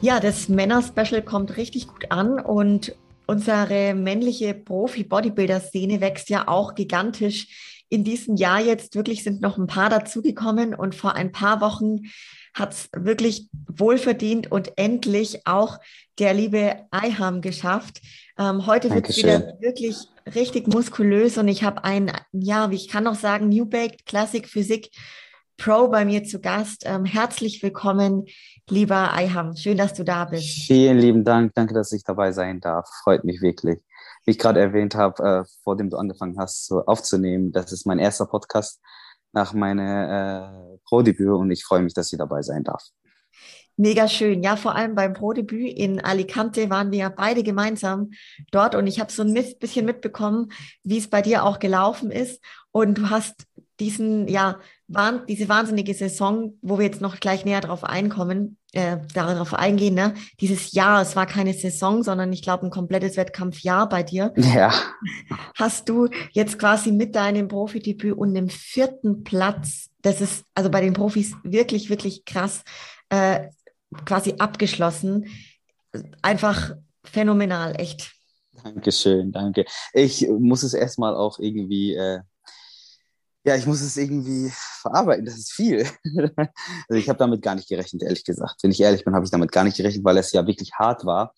Ja, das Männer-Special kommt richtig gut an und unsere männliche Profi-Bodybuilder-Szene wächst ja auch gigantisch. In diesem Jahr jetzt wirklich sind noch ein paar dazugekommen und vor ein paar Wochen hat es wirklich wohlverdient und endlich auch der liebe Eiham geschafft. Ähm, heute wird es wieder wirklich richtig muskulös und ich habe ein, ja, wie ich kann noch sagen, New Baked Classic Physik Pro bei mir zu Gast. Ähm, herzlich willkommen, lieber Eiham. Schön, dass du da bist. Vielen lieben Dank. Danke, dass ich dabei sein darf. Freut mich wirklich. Wie ich gerade erwähnt habe, äh, vor dem du angefangen hast so aufzunehmen, das ist mein erster Podcast nach meinem äh, Pro-Debüt und ich freue mich, dass ich dabei sein darf. Mega schön. Ja, vor allem beim Pro-Debüt in Alicante waren wir ja beide gemeinsam dort und ich habe so ein bisschen mitbekommen, wie es bei dir auch gelaufen ist. Und du hast diesen, ja, diese wahnsinnige Saison, wo wir jetzt noch gleich näher drauf einkommen, äh, darauf eingehen, ne? Dieses Jahr, es war keine Saison, sondern ich glaube ein komplettes Wettkampfjahr bei dir. Ja. Hast du jetzt quasi mit deinem Profidebüt und dem vierten Platz, das ist also bei den Profis wirklich, wirklich krass, äh, quasi abgeschlossen. Einfach phänomenal, echt. Dankeschön, danke. Ich muss es erstmal auch irgendwie äh, ja, ich muss es irgendwie verarbeiten. Das ist viel. also ich habe damit gar nicht gerechnet, ehrlich gesagt. Wenn ich ehrlich bin, habe ich damit gar nicht gerechnet, weil es ja wirklich hart war.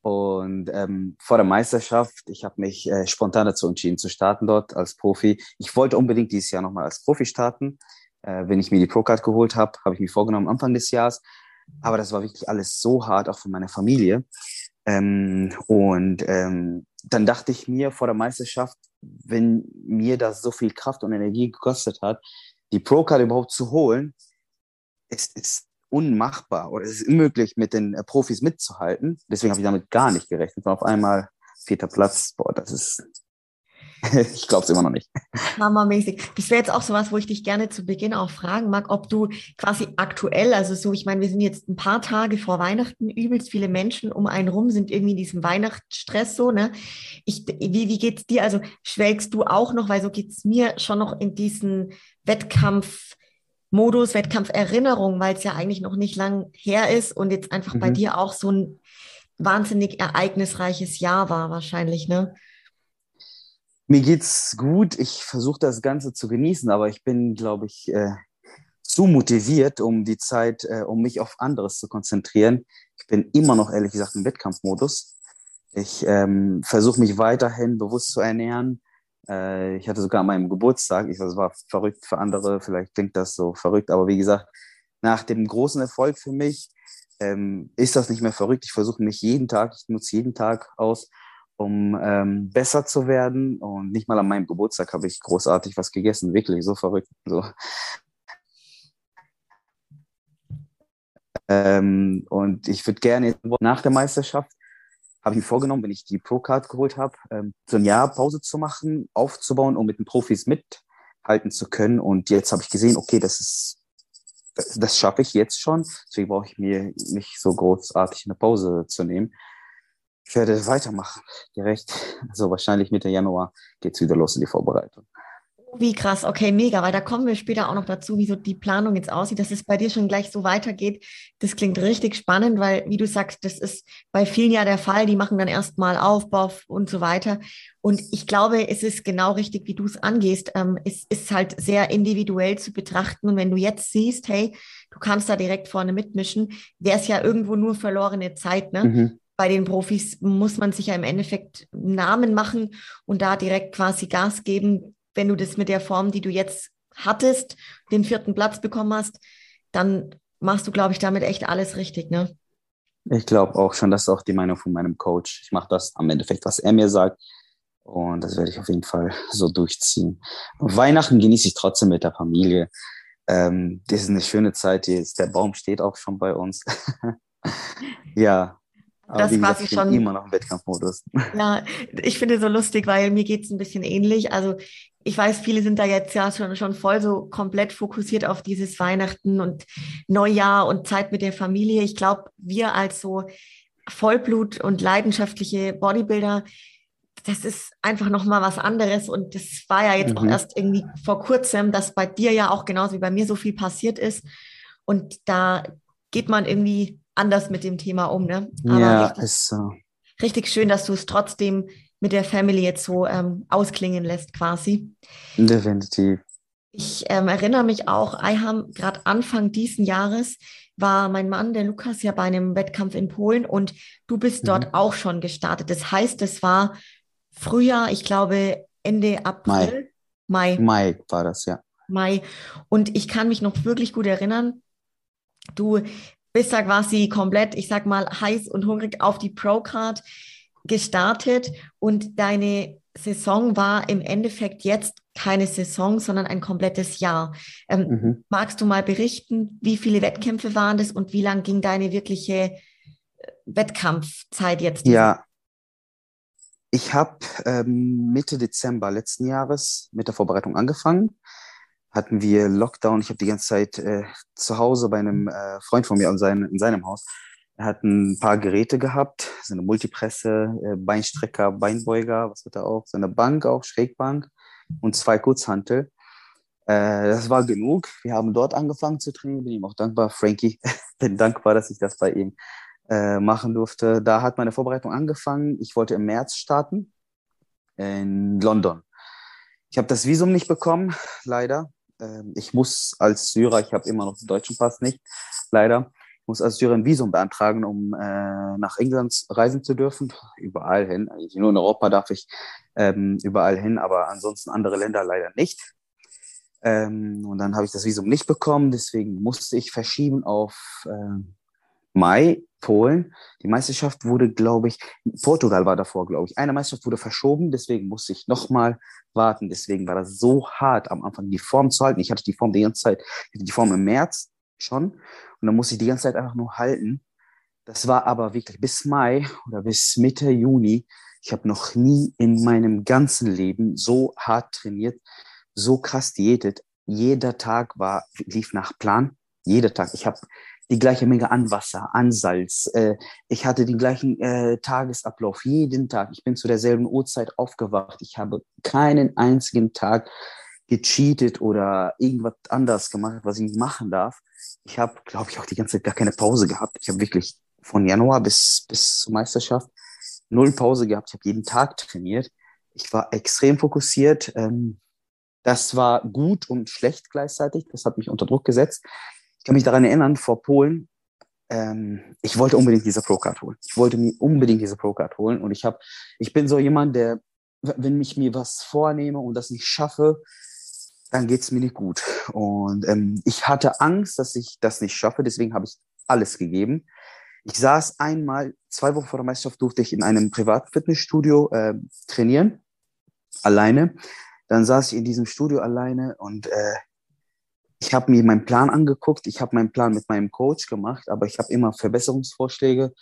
Und ähm, vor der Meisterschaft, ich habe mich äh, spontan dazu entschieden zu starten dort als Profi. Ich wollte unbedingt dieses Jahr nochmal als Profi starten. Äh, wenn ich mir die Pro-Card geholt habe, habe ich mir vorgenommen Anfang des Jahres. Aber das war wirklich alles so hart, auch von meiner Familie. Ähm, und ähm, dann dachte ich mir vor der Meisterschaft, wenn mir das so viel Kraft und Energie gekostet hat, die Pro-Card überhaupt zu holen, es ist unmachbar oder es ist unmöglich, mit den äh, Profis mitzuhalten. Deswegen habe ich damit gar nicht gerechnet. Und auf einmal vierter Platz, boah, das ist ich glaube es immer noch nicht. Hammermäßig. Das wäre jetzt auch so was, wo ich dich gerne zu Beginn auch fragen mag, ob du quasi aktuell, also so, ich meine, wir sind jetzt ein paar Tage vor Weihnachten, übelst viele Menschen um einen rum sind irgendwie in diesem Weihnachtsstress so, ne? Ich, wie, wie geht's dir? Also schwelgst du auch noch, weil so geht's mir schon noch in diesen Wettkampf, Modus, Wettkampferinnerung, weil es ja eigentlich noch nicht lang her ist und jetzt einfach mhm. bei dir auch so ein wahnsinnig ereignisreiches Jahr war wahrscheinlich, ne? Mir geht's gut. Ich versuche das Ganze zu genießen, aber ich bin, glaube ich, äh, zu motiviert, um die Zeit, äh, um mich auf anderes zu konzentrieren. Ich bin immer noch, ehrlich gesagt, im Wettkampfmodus. Ich ähm, versuche mich weiterhin bewusst zu ernähren. Äh, ich hatte sogar an meinem Geburtstag, ich, das war verrückt für andere, vielleicht klingt das so verrückt, aber wie gesagt, nach dem großen Erfolg für mich ähm, ist das nicht mehr verrückt. Ich versuche mich jeden Tag, ich nutze jeden Tag aus, um ähm, besser zu werden. Und nicht mal an meinem Geburtstag habe ich großartig was gegessen, wirklich so verrückt. So. Ähm, und ich würde gerne nach der Meisterschaft, habe ich mir vorgenommen, wenn ich die Pro-Card geholt habe, ähm, so ein Jahr Pause zu machen, aufzubauen, um mit den Profis mithalten zu können. Und jetzt habe ich gesehen, okay, das ist das, das schaffe ich jetzt schon. Deswegen brauche ich mir nicht so großartig eine Pause zu nehmen. Ich werde weitermachen, direkt. Also wahrscheinlich Mitte Januar geht es wieder los in die Vorbereitung. Wie krass, okay, mega, weil da kommen wir später auch noch dazu, wie so die Planung jetzt aussieht, dass es bei dir schon gleich so weitergeht. Das klingt richtig spannend, weil, wie du sagst, das ist bei vielen ja der Fall, die machen dann erstmal Aufbau und so weiter. Und ich glaube, es ist genau richtig, wie du es angehst. Ähm, es ist halt sehr individuell zu betrachten. Und wenn du jetzt siehst, hey, du kannst da direkt vorne mitmischen, wäre es ja irgendwo nur verlorene Zeit, ne? Mhm bei den Profis muss man sich ja im Endeffekt Namen machen und da direkt quasi Gas geben. Wenn du das mit der Form, die du jetzt hattest, den vierten Platz bekommen hast, dann machst du, glaube ich, damit echt alles richtig, ne? Ich glaube auch schon, das ist auch die Meinung von meinem Coach. Ich mache das am Endeffekt, was er mir sagt. Und das werde ich auf jeden Fall so durchziehen. Weihnachten genieße ich trotzdem mit der Familie. Ähm, das ist eine schöne Zeit. Der Baum steht auch schon bei uns. ja. Aber das gesagt, quasi schon immer noch im Wettkampfmodus. Ja, ich finde so lustig, weil mir geht es ein bisschen ähnlich. Also ich weiß, viele sind da jetzt ja schon, schon voll so komplett fokussiert auf dieses Weihnachten und Neujahr und Zeit mit der Familie. Ich glaube, wir als so Vollblut und leidenschaftliche Bodybuilder, das ist einfach nochmal was anderes. Und das war ja jetzt mhm. auch erst irgendwie vor kurzem, dass bei dir ja auch genauso wie bei mir so viel passiert ist. Und da geht man irgendwie anders mit dem Thema um. Ne? Aber ja, richtig, ist so. Richtig schön, dass du es trotzdem mit der Family jetzt so ähm, ausklingen lässt, quasi. Definitiv. Ich ähm, erinnere mich auch, Eiham, gerade Anfang diesen Jahres war mein Mann, der Lukas, ja bei einem Wettkampf in Polen und du bist mhm. dort auch schon gestartet. Das heißt, es war Frühjahr, ich glaube Ende April. Mai. Mai. Mai war das, ja. Mai. Und ich kann mich noch wirklich gut erinnern, du bist da quasi komplett, ich sag mal, heiß und hungrig auf die Pro-Card gestartet und deine Saison war im Endeffekt jetzt keine Saison, sondern ein komplettes Jahr. Ähm, mhm. Magst du mal berichten, wie viele Wettkämpfe waren das und wie lang ging deine wirkliche äh, Wettkampfzeit jetzt? Ja, ich habe ähm, Mitte Dezember letzten Jahres mit der Vorbereitung angefangen. Hatten wir Lockdown. Ich habe die ganze Zeit äh, zu Hause bei einem äh, Freund von mir in, sein, in seinem Haus. Er hat ein paar Geräte gehabt, so eine Multipresse, äh, Beinstrecker, Beinbeuger, was hat er auch, so eine Bank auch, Schrägbank und zwei Kurzhantel. Äh, das war genug. Wir haben dort angefangen zu trainieren. Bin ihm auch dankbar. Frankie, bin dankbar, dass ich das bei ihm äh, machen durfte. Da hat meine Vorbereitung angefangen. Ich wollte im März starten in London. Ich habe das Visum nicht bekommen, leider. Ähm, ich muss als Syrer, ich habe immer noch den deutschen Pass nicht, leider. Muss als Syrer ein Visum beantragen, um äh, nach England reisen zu dürfen. Überall hin. Also nur in Europa darf ich ähm, überall hin, aber ansonsten andere Länder leider nicht. Ähm, und dann habe ich das Visum nicht bekommen, deswegen musste ich verschieben auf äh, Mai Polen. Die Meisterschaft wurde, glaube ich, Portugal war davor, glaube ich. Eine Meisterschaft wurde verschoben, deswegen musste ich nochmal warten. Deswegen war das so hart, am Anfang die Form zu halten. Ich hatte die Form die ganze Zeit, die Form im März schon. Und dann musste ich die ganze Zeit einfach nur halten. Das war aber wirklich bis Mai oder bis Mitte Juni. Ich habe noch nie in meinem ganzen Leben so hart trainiert, so krass diätet. Jeder Tag war, lief nach Plan. Jeder Tag. Ich habe die gleiche Menge an Wasser, an Salz. Äh, ich hatte den gleichen äh, Tagesablauf jeden Tag. Ich bin zu derselben Uhrzeit aufgewacht. Ich habe keinen einzigen Tag gecheatet oder irgendwas anders gemacht, was ich nicht machen darf. Ich habe, glaube ich, auch die ganze Zeit gar keine Pause gehabt. Ich habe wirklich von Januar bis, bis zur Meisterschaft null Pause gehabt. Ich habe jeden Tag trainiert. Ich war extrem fokussiert. Ähm, das war gut und schlecht gleichzeitig. Das hat mich unter Druck gesetzt ich kann mich daran erinnern, vor Polen, ähm, ich wollte unbedingt diese Pro-Card holen. Ich wollte mir unbedingt diese Pro-Card holen. Und ich habe, ich bin so jemand, der, wenn ich mir was vornehme und das nicht schaffe, dann geht es mir nicht gut. Und ähm, ich hatte Angst, dass ich das nicht schaffe, deswegen habe ich alles gegeben. Ich saß einmal, zwei Wochen vor der Meisterschaft durfte ich in einem privaten Fitnessstudio äh, trainieren, alleine. Dann saß ich in diesem Studio alleine und äh, ich habe mir meinen Plan angeguckt, ich habe meinen Plan mit meinem Coach gemacht, aber ich habe immer Verbesserungsvorschläge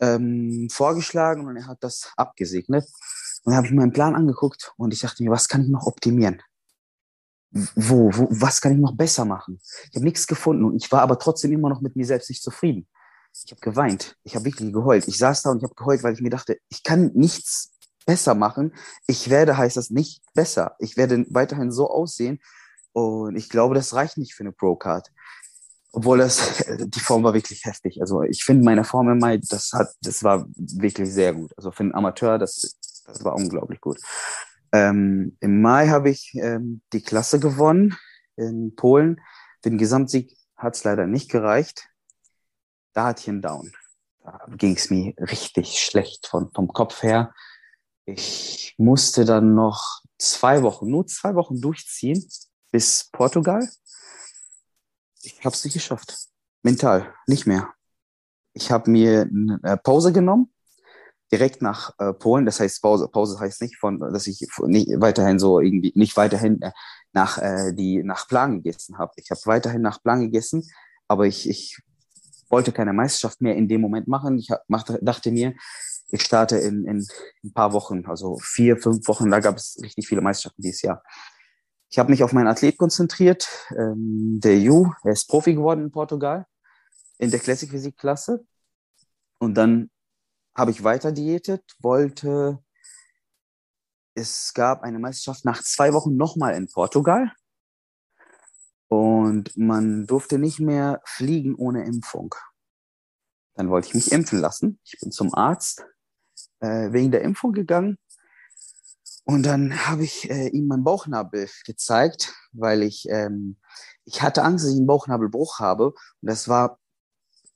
ähm, vorgeschlagen und er hat das abgesegnet. Und dann habe ich meinen Plan angeguckt und ich dachte mir, was kann ich noch optimieren? Wo, wo, was kann ich noch besser machen? Ich habe nichts gefunden und ich war aber trotzdem immer noch mit mir selbst nicht zufrieden. Ich habe geweint, ich habe wirklich geheult. Ich saß da und ich habe geheult, weil ich mir dachte, ich kann nichts besser machen. Ich werde, heißt das, nicht besser. Ich werde weiterhin so aussehen, und ich glaube, das reicht nicht für eine Pro-Card. Obwohl das, die Form war wirklich heftig. Also ich finde meine Form im Mai, das hat, das war wirklich sehr gut. Also für einen Amateur, das, das war unglaublich gut. Ähm, Im Mai habe ich ähm, die Klasse gewonnen in Polen. Den Gesamtsieg hat es leider nicht gereicht. Da hatte ich einen Down. Da ging es mir richtig schlecht von, vom Kopf her. Ich musste dann noch zwei Wochen, nur zwei Wochen durchziehen bis Portugal. Ich habe es nicht geschafft. Mental, nicht mehr. Ich habe mir eine äh, Pause genommen, direkt nach äh, Polen. Das heißt, Pause, Pause heißt nicht von, dass ich nicht weiterhin so irgendwie, nicht weiterhin äh, nach, äh, die, nach Plan gegessen habe. Ich habe weiterhin nach Plan gegessen, aber ich, ich wollte keine Meisterschaft mehr in dem Moment machen. Ich machte, dachte mir, ich starte in, in ein paar Wochen, also vier, fünf Wochen, da gab es richtig viele Meisterschaften dieses Jahr. Ich habe mich auf meinen Athlet konzentriert. Ähm, der Ju, er ist Profi geworden in Portugal in der Classic Physik Klasse. Und dann habe ich weiter diätet, wollte, es gab eine Meisterschaft nach zwei Wochen nochmal in Portugal. Und man durfte nicht mehr fliegen ohne Impfung. Dann wollte ich mich impfen lassen. Ich bin zum Arzt äh, wegen der Impfung gegangen. Und dann habe ich äh, ihm meinen Bauchnabel gezeigt, weil ich, ähm, ich hatte Angst, dass ich einen Bauchnabelbruch habe. Und das war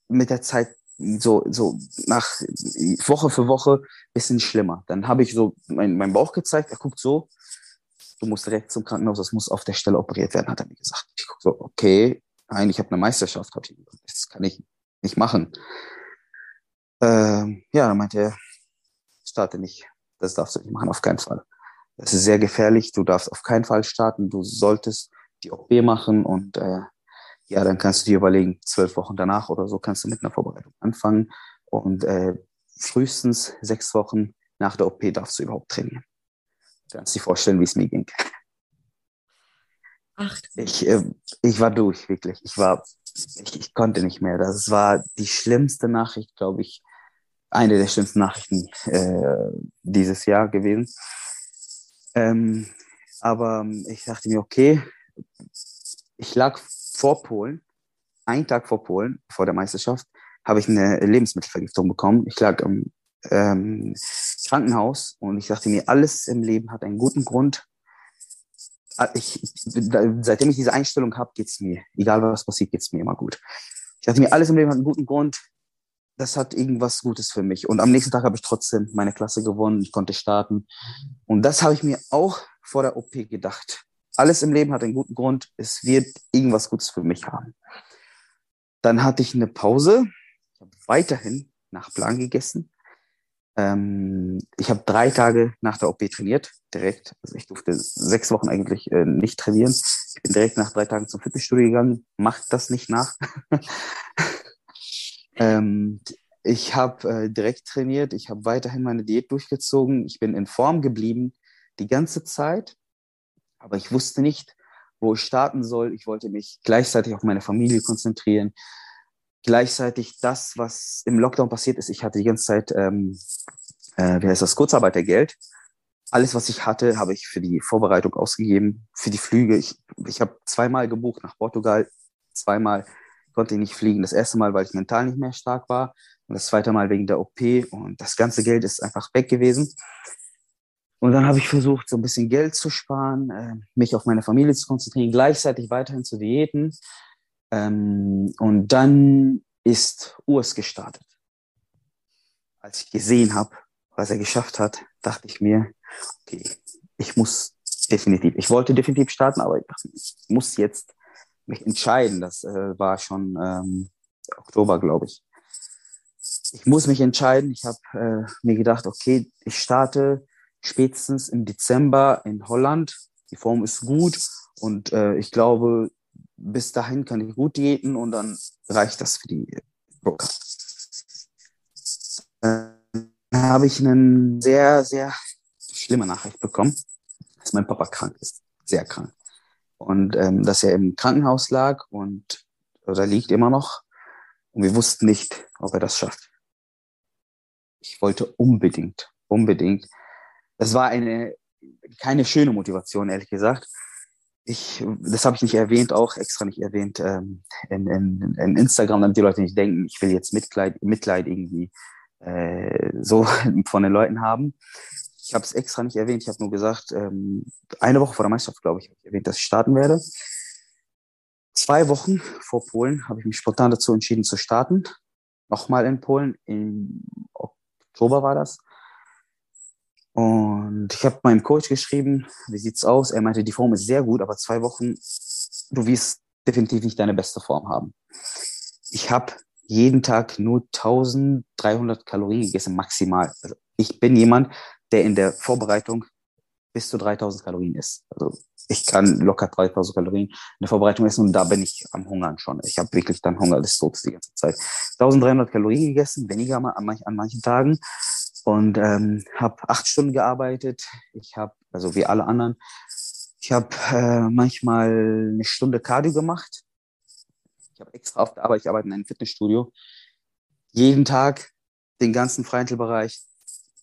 mit der Zeit so, so nach Woche für Woche bisschen schlimmer. Dann habe ich so meinen mein Bauch gezeigt, er guckt so, du musst direkt zum Krankenhaus, das muss auf der Stelle operiert werden, hat er mir gesagt. Ich gucke so, okay, nein, ich habe eine Meisterschaft, habe ich gesagt. Das kann ich nicht machen. Ähm, ja, dann meinte er, starte nicht. Das darfst du nicht machen, auf keinen Fall. Das ist sehr gefährlich, du darfst auf keinen Fall starten, du solltest die OP machen und äh, ja, dann kannst du dir überlegen, zwölf Wochen danach oder so kannst du mit einer Vorbereitung anfangen und äh, frühestens sechs Wochen nach der OP darfst du überhaupt trainieren. Du kannst dir vorstellen, wie es mir ging. Ach. Ich, äh, ich war durch, wirklich. Ich war, ich, ich konnte nicht mehr. Das war die schlimmste Nachricht, glaube ich, eine der schlimmsten Nachrichten äh, dieses Jahr gewesen. Ähm, aber ich dachte mir, okay, ich lag vor Polen, einen Tag vor Polen, vor der Meisterschaft, habe ich eine Lebensmittelvergiftung bekommen. Ich lag im ähm, Krankenhaus und ich dachte mir, alles im Leben hat einen guten Grund. Ah, ich, seitdem ich diese Einstellung habe, geht es mir, egal was passiert, geht es mir immer gut. Ich dachte mir, alles im Leben hat einen guten Grund. Das hat irgendwas Gutes für mich. Und am nächsten Tag habe ich trotzdem meine Klasse gewonnen. Ich konnte starten. Und das habe ich mir auch vor der OP gedacht. Alles im Leben hat einen guten Grund. Es wird irgendwas Gutes für mich haben. Dann hatte ich eine Pause. Ich habe weiterhin nach Plan gegessen. Ähm, ich habe drei Tage nach der OP trainiert, direkt. Also ich durfte sechs Wochen eigentlich äh, nicht trainieren. Ich bin direkt nach drei Tagen zum Fitnessstudio gegangen. Macht das nicht nach. ähm, ich habe äh, direkt trainiert. Ich habe weiterhin meine Diät durchgezogen. Ich bin in Form geblieben die ganze Zeit. Aber ich wusste nicht, wo ich starten soll. Ich wollte mich gleichzeitig auf meine Familie konzentrieren. Gleichzeitig das, was im Lockdown passiert ist, ich hatte die ganze Zeit, ähm, äh, wie heißt das, Kurzarbeitergeld. Alles, was ich hatte, habe ich für die Vorbereitung ausgegeben, für die Flüge. Ich, ich habe zweimal gebucht nach Portugal, zweimal konnte ich nicht fliegen. Das erste Mal, weil ich mental nicht mehr stark war und das zweite Mal wegen der OP und das ganze Geld ist einfach weg gewesen. Und dann habe ich versucht, so ein bisschen Geld zu sparen, äh, mich auf meine Familie zu konzentrieren, gleichzeitig weiterhin zu diäten. Ähm, und dann ist Urs gestartet. Als ich gesehen habe, was er geschafft hat, dachte ich mir, okay, ich muss definitiv, ich wollte definitiv starten, aber ich, ich muss jetzt mich entscheiden. Das äh, war schon ähm, Oktober, glaube ich. Ich muss mich entscheiden. Ich habe äh, mir gedacht, okay, ich starte spätestens im Dezember in Holland. Die Form ist gut und äh, ich glaube, bis dahin kann ich gut diäten und dann reicht das für die Broker. Dann habe ich eine sehr, sehr schlimme Nachricht bekommen, dass mein Papa krank ist, sehr krank. Und ähm, dass er im Krankenhaus lag und oder liegt immer noch. Und wir wussten nicht, ob er das schafft. Ich wollte unbedingt, unbedingt das war eine keine schöne Motivation, ehrlich gesagt. Ich, das habe ich nicht erwähnt, auch extra nicht erwähnt ähm, in, in, in Instagram, damit die Leute nicht denken, ich will jetzt Mitleid, Mitleid irgendwie äh, so von den Leuten haben. Ich habe es extra nicht erwähnt. Ich habe nur gesagt, ähm, eine Woche vor der Meisterschaft, glaube ich, habe ich erwähnt, dass ich starten werde. Zwei Wochen vor Polen habe ich mich spontan dazu entschieden zu starten. Nochmal in Polen. Im Oktober war das. Und ich habe meinem Coach geschrieben, wie sieht's aus? Er meinte, die Form ist sehr gut, aber zwei Wochen, du wirst definitiv nicht deine beste Form haben. Ich habe jeden Tag nur 1300 Kalorien gegessen, maximal. Also ich bin jemand, der in der Vorbereitung bis zu 3000 Kalorien isst. Also ich kann locker 3000 Kalorien in der Vorbereitung essen und da bin ich am Hungern schon. Ich habe wirklich dann Hunger des Todes die ganze Zeit. 1300 Kalorien gegessen, weniger an, manch, an manchen Tagen und ähm, habe acht Stunden gearbeitet. Ich habe, also wie alle anderen, ich habe äh, manchmal eine Stunde Cardio gemacht. Ich habe extra auf der Arbeit, ich arbeite in einem Fitnessstudio. Jeden Tag den ganzen Freihandelbereich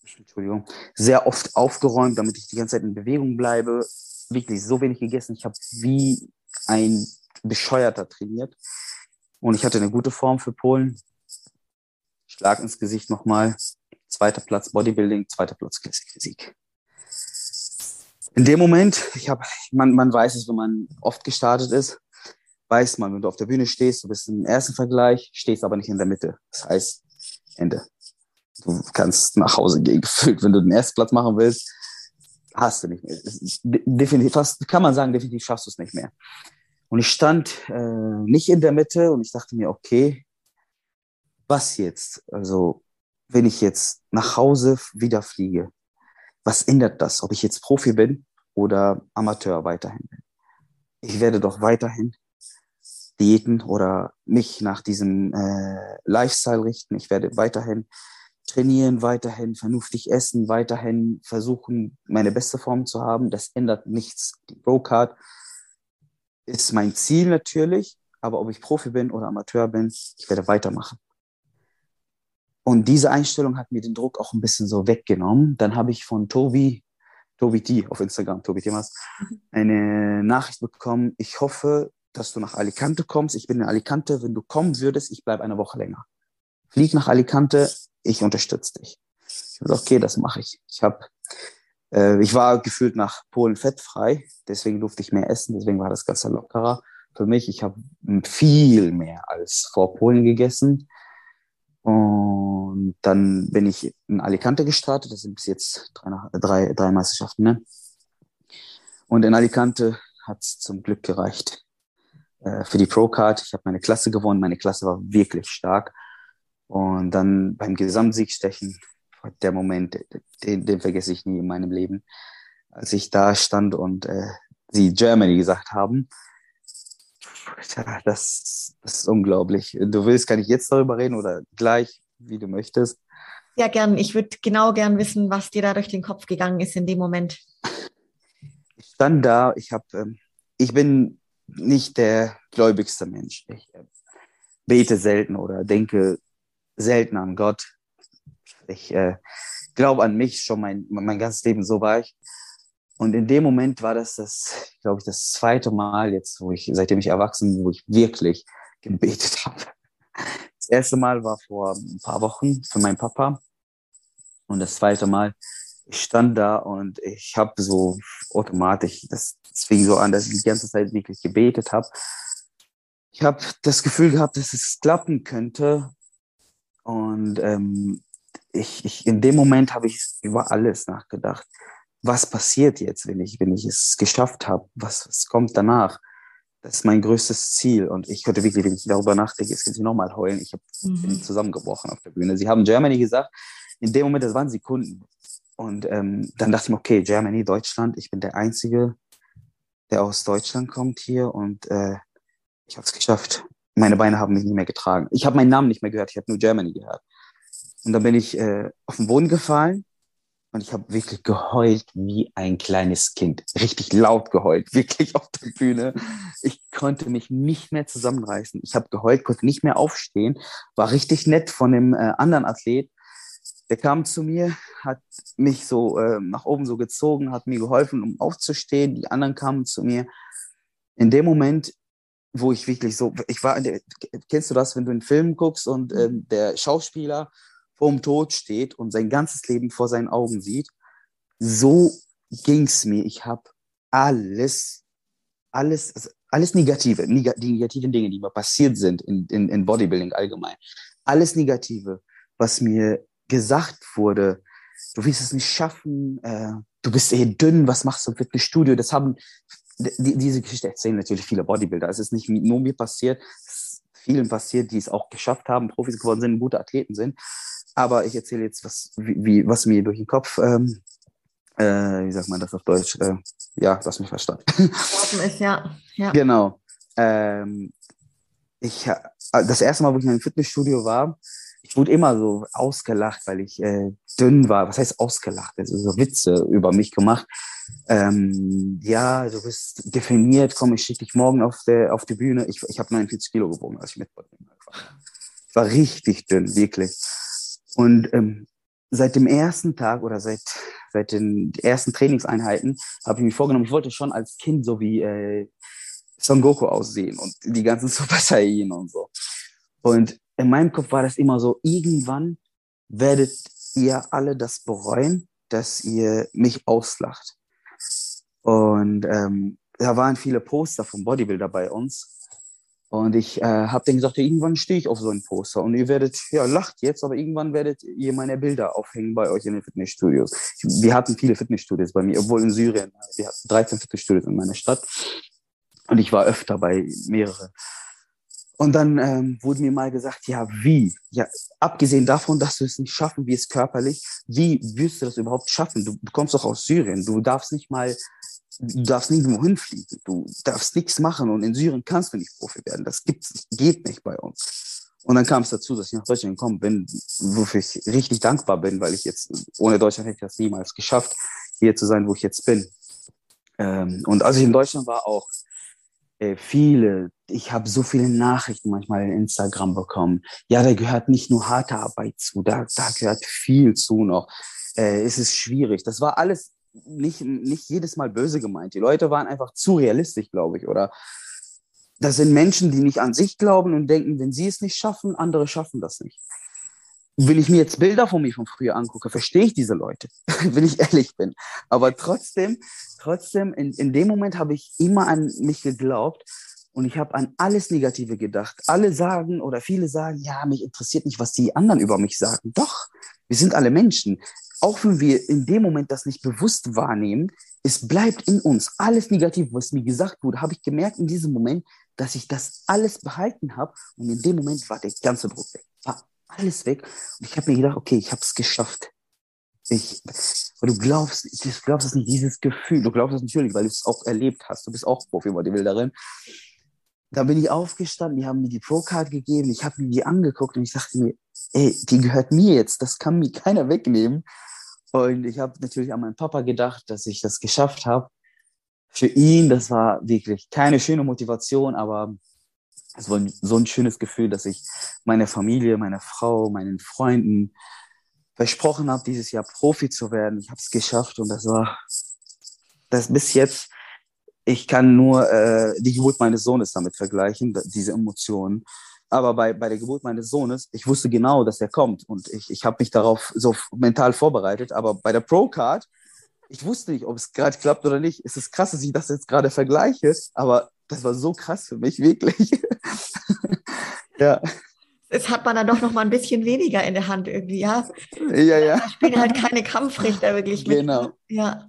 Entschuldigung, sehr oft aufgeräumt, damit ich die ganze Zeit in Bewegung bleibe. Wirklich so wenig gegessen. Ich habe wie ein Bescheuerter trainiert. Und ich hatte eine gute Form für Polen. Schlag ins Gesicht nochmal. Zweiter Platz Bodybuilding, zweiter Platz Classic Physik. In dem Moment, ich habe, man, man weiß es, wenn man oft gestartet ist, weiß man, wenn du auf der Bühne stehst, du bist im ersten Vergleich, stehst aber nicht in der Mitte. Das heißt, Ende du kannst nach Hause gehen gefühlt, wenn du den ersten Platz machen willst, hast du nicht mehr. Definitiv, fast kann man sagen, definitiv schaffst du es nicht mehr. Und ich stand äh, nicht in der Mitte und ich dachte mir, okay, was jetzt? Also, wenn ich jetzt nach Hause wieder fliege, was ändert das, ob ich jetzt Profi bin oder Amateur weiterhin bin? Ich werde doch weiterhin Diäten oder mich nach diesem äh, Lifestyle richten. Ich werde weiterhin trainieren, weiterhin vernünftig essen, weiterhin versuchen, meine beste Form zu haben. Das ändert nichts. Die Pro-Card ist mein Ziel natürlich, aber ob ich Profi bin oder Amateur bin, ich werde weitermachen. Und diese Einstellung hat mir den Druck auch ein bisschen so weggenommen. Dann habe ich von Tobi, Tobi T auf Instagram, Tobi Themas, eine Nachricht bekommen. Ich hoffe, dass du nach Alicante kommst. Ich bin in Alicante. Wenn du kommen würdest, ich bleibe eine Woche länger. Flieg nach Alicante, ich unterstütze dich. Ich habe okay, das mache ich. Ich habe, äh, ich war gefühlt nach Polen fettfrei, deswegen durfte ich mehr essen, deswegen war das Ganze lockerer für mich. Ich habe viel mehr als vor Polen gegessen. Und dann bin ich in Alicante gestartet. Das sind bis jetzt drei, drei, drei Meisterschaften. Ne? Und in Alicante hat es zum Glück gereicht äh, für die Pro-Card. Ich habe meine Klasse gewonnen. Meine Klasse war wirklich stark. Und dann beim Gesamtsiegstechen, der Moment, den, den vergesse ich nie in meinem Leben, als ich da stand und äh, sie Germany gesagt haben. Das, das ist unglaublich. Du willst, kann ich jetzt darüber reden oder gleich, wie du möchtest? Ja, gern. Ich würde genau gern wissen, was dir da durch den Kopf gegangen ist in dem Moment. Ich stand da, ich habe, ähm, ich bin nicht der gläubigste Mensch. Ich äh, bete selten oder denke selten an Gott. Ich äh, glaube an mich schon mein, mein ganzes Leben so war ich. Und in dem Moment war das das, glaube ich, das zweite Mal jetzt, wo ich, seitdem ich erwachsen bin, wo ich wirklich gebetet habe. Das erste Mal war vor ein paar Wochen für meinen Papa. Und das zweite Mal, ich stand da und ich habe so automatisch, das, das fing so an, dass ich die ganze Zeit wirklich gebetet habe. Ich habe das Gefühl gehabt, dass es klappen könnte. Und ähm, ich, ich, in dem Moment habe ich über alles nachgedacht. Was passiert jetzt, wenn ich, wenn ich es geschafft habe? Was, was kommt danach? Das ist mein größtes Ziel. Und ich könnte wirklich, wenn ich darüber nachdenke, jetzt kann ich nochmal heulen. Ich hab, mhm. bin zusammengebrochen auf der Bühne. Sie haben Germany gesagt. In dem Moment, das waren Sekunden. Und ähm, dann dachte ich mir, okay, Germany, Deutschland. Ich bin der Einzige, der aus Deutschland kommt hier. Und äh, ich habe es geschafft meine Beine haben mich nicht mehr getragen. Ich habe meinen Namen nicht mehr gehört, ich habe nur Germany gehört. Und dann bin ich äh, auf den Boden gefallen und ich habe wirklich geheult wie ein kleines Kind. Richtig laut geheult, wirklich auf der Bühne. Ich konnte mich nicht mehr zusammenreißen. Ich habe geheult, konnte nicht mehr aufstehen. War richtig nett von dem äh, anderen Athlet. Der kam zu mir, hat mich so äh, nach oben so gezogen, hat mir geholfen, um aufzustehen. Die anderen kamen zu mir. In dem Moment wo ich wirklich so, ich war, der, kennst du das, wenn du einen Film guckst und ähm, der Schauspieler vorm Tod steht und sein ganzes Leben vor seinen Augen sieht? So ging es mir. Ich habe alles, alles, also alles Negative, neg die negativen Dinge, die mir passiert sind in, in, in Bodybuilding allgemein, alles Negative, was mir gesagt wurde, du wirst es nicht schaffen, äh, du bist eh dünn, was machst du im Fitnessstudio? Das haben die, diese Geschichte erzählen natürlich viele Bodybuilder. Es ist nicht nur mir passiert, es ist vielen passiert, die es auch geschafft haben, Profis geworden sind, gute Athleten sind. Aber ich erzähle jetzt, was, wie, was mir durch den Kopf ähm, äh, wie sagt man das auf Deutsch? Äh, ja, das mich verstanden. ist, ja. ja. Genau. Ähm, ich, äh, das erste Mal, wo ich in einem Fitnessstudio war, ich wurde immer so ausgelacht, weil ich äh, dünn war. Was heißt ausgelacht? Also so Witze über mich gemacht. Ähm, ja, du bist definiert, komm, ich schicke dich morgen auf, der, auf die Bühne. Ich, ich habe 49 Kilo gewogen, als ich mit Ich war richtig dünn, wirklich. Und ähm, seit dem ersten Tag oder seit, seit den ersten Trainingseinheiten habe ich mich vorgenommen, ich wollte schon als Kind so wie äh, Son Goku aussehen und die ganzen Super Saiyan und so. Und in meinem Kopf war das immer so, irgendwann werdet ihr alle das bereuen, dass ihr mich auslacht. Und ähm, da waren viele Poster vom Bodybuilder bei uns. Und ich äh, habe dann gesagt, ja, irgendwann stehe ich auf so ein Poster und ihr werdet, ja, lacht jetzt, aber irgendwann werdet ihr meine Bilder aufhängen bei euch in den Fitnessstudios. Wir hatten viele Fitnessstudios bei mir, obwohl in Syrien, wir hatten 13 Fitnessstudios in meiner Stadt. Und ich war öfter bei mehreren. Und dann ähm, wurde mir mal gesagt, ja, wie? Ja, abgesehen davon, dass du es nicht schaffen wirst körperlich, wie wirst du das überhaupt schaffen? Du, kommst doch aus Syrien, du darfst nicht mal, du darfst nirgendwo hinfliegen, du darfst nichts machen und in Syrien kannst du nicht Profi werden. Das gibt's, geht nicht bei uns. Und dann kam es dazu, dass ich nach Deutschland gekommen bin, wofür ich richtig dankbar bin, weil ich jetzt, ohne Deutschland hätte ich das niemals geschafft, hier zu sein, wo ich jetzt bin. Ähm, und als ich in Deutschland war, auch viele, ich habe so viele Nachrichten manchmal in Instagram bekommen. Ja, da gehört nicht nur harte Arbeit zu, da, da gehört viel zu noch. Äh, es ist schwierig. Das war alles nicht, nicht jedes Mal böse gemeint. Die Leute waren einfach zu realistisch, glaube ich. Oder das sind Menschen, die nicht an sich glauben und denken, wenn sie es nicht schaffen, andere schaffen das nicht. Wenn ich mir jetzt Bilder von mir von früher angucke, verstehe ich diese Leute, wenn ich ehrlich bin. Aber trotzdem, trotzdem, in, in dem Moment habe ich immer an mich geglaubt und ich habe an alles Negative gedacht. Alle sagen oder viele sagen, ja, mich interessiert nicht, was die anderen über mich sagen. Doch, wir sind alle Menschen. Auch wenn wir in dem Moment das nicht bewusst wahrnehmen, es bleibt in uns. Alles Negative, was mir gesagt wurde, habe ich gemerkt in diesem Moment, dass ich das alles behalten habe. Und in dem Moment war der ganze Druck weg. War alles weg. Und ich habe mir gedacht, okay, ich habe es geschafft. Ich, du glaubst, du glaubst es nicht, dieses Gefühl, du glaubst es natürlich, weil du es auch erlebt hast. Du bist auch Profi-Bodybuilderin. Da bin ich aufgestanden, die haben mir die Pro-Card gegeben, ich habe mir die angeguckt und ich dachte mir, ey, die gehört mir jetzt, das kann mir keiner wegnehmen. Und ich habe natürlich an meinen Papa gedacht, dass ich das geschafft habe. Für ihn, das war wirklich keine schöne Motivation, aber es war so ein schönes Gefühl, dass ich meiner Familie, meiner Frau, meinen Freunden versprochen habe, dieses Jahr Profi zu werden. Ich habe es geschafft und das war das bis jetzt. Ich kann nur äh, die Geburt meines Sohnes damit vergleichen, diese Emotionen. Aber bei, bei der Geburt meines Sohnes, ich wusste genau, dass er kommt und ich, ich habe mich darauf so mental vorbereitet. Aber bei der Pro-Card, ich wusste nicht, ob es gerade klappt oder nicht. Es ist krass, dass ich das jetzt gerade vergleiche, aber das war so krass für mich, wirklich. ja. Es hat man dann doch noch mal ein bisschen weniger in der Hand irgendwie, ja. Ja, ja. Da spielen halt keine Kampfrichter wirklich mit. Genau. Ja.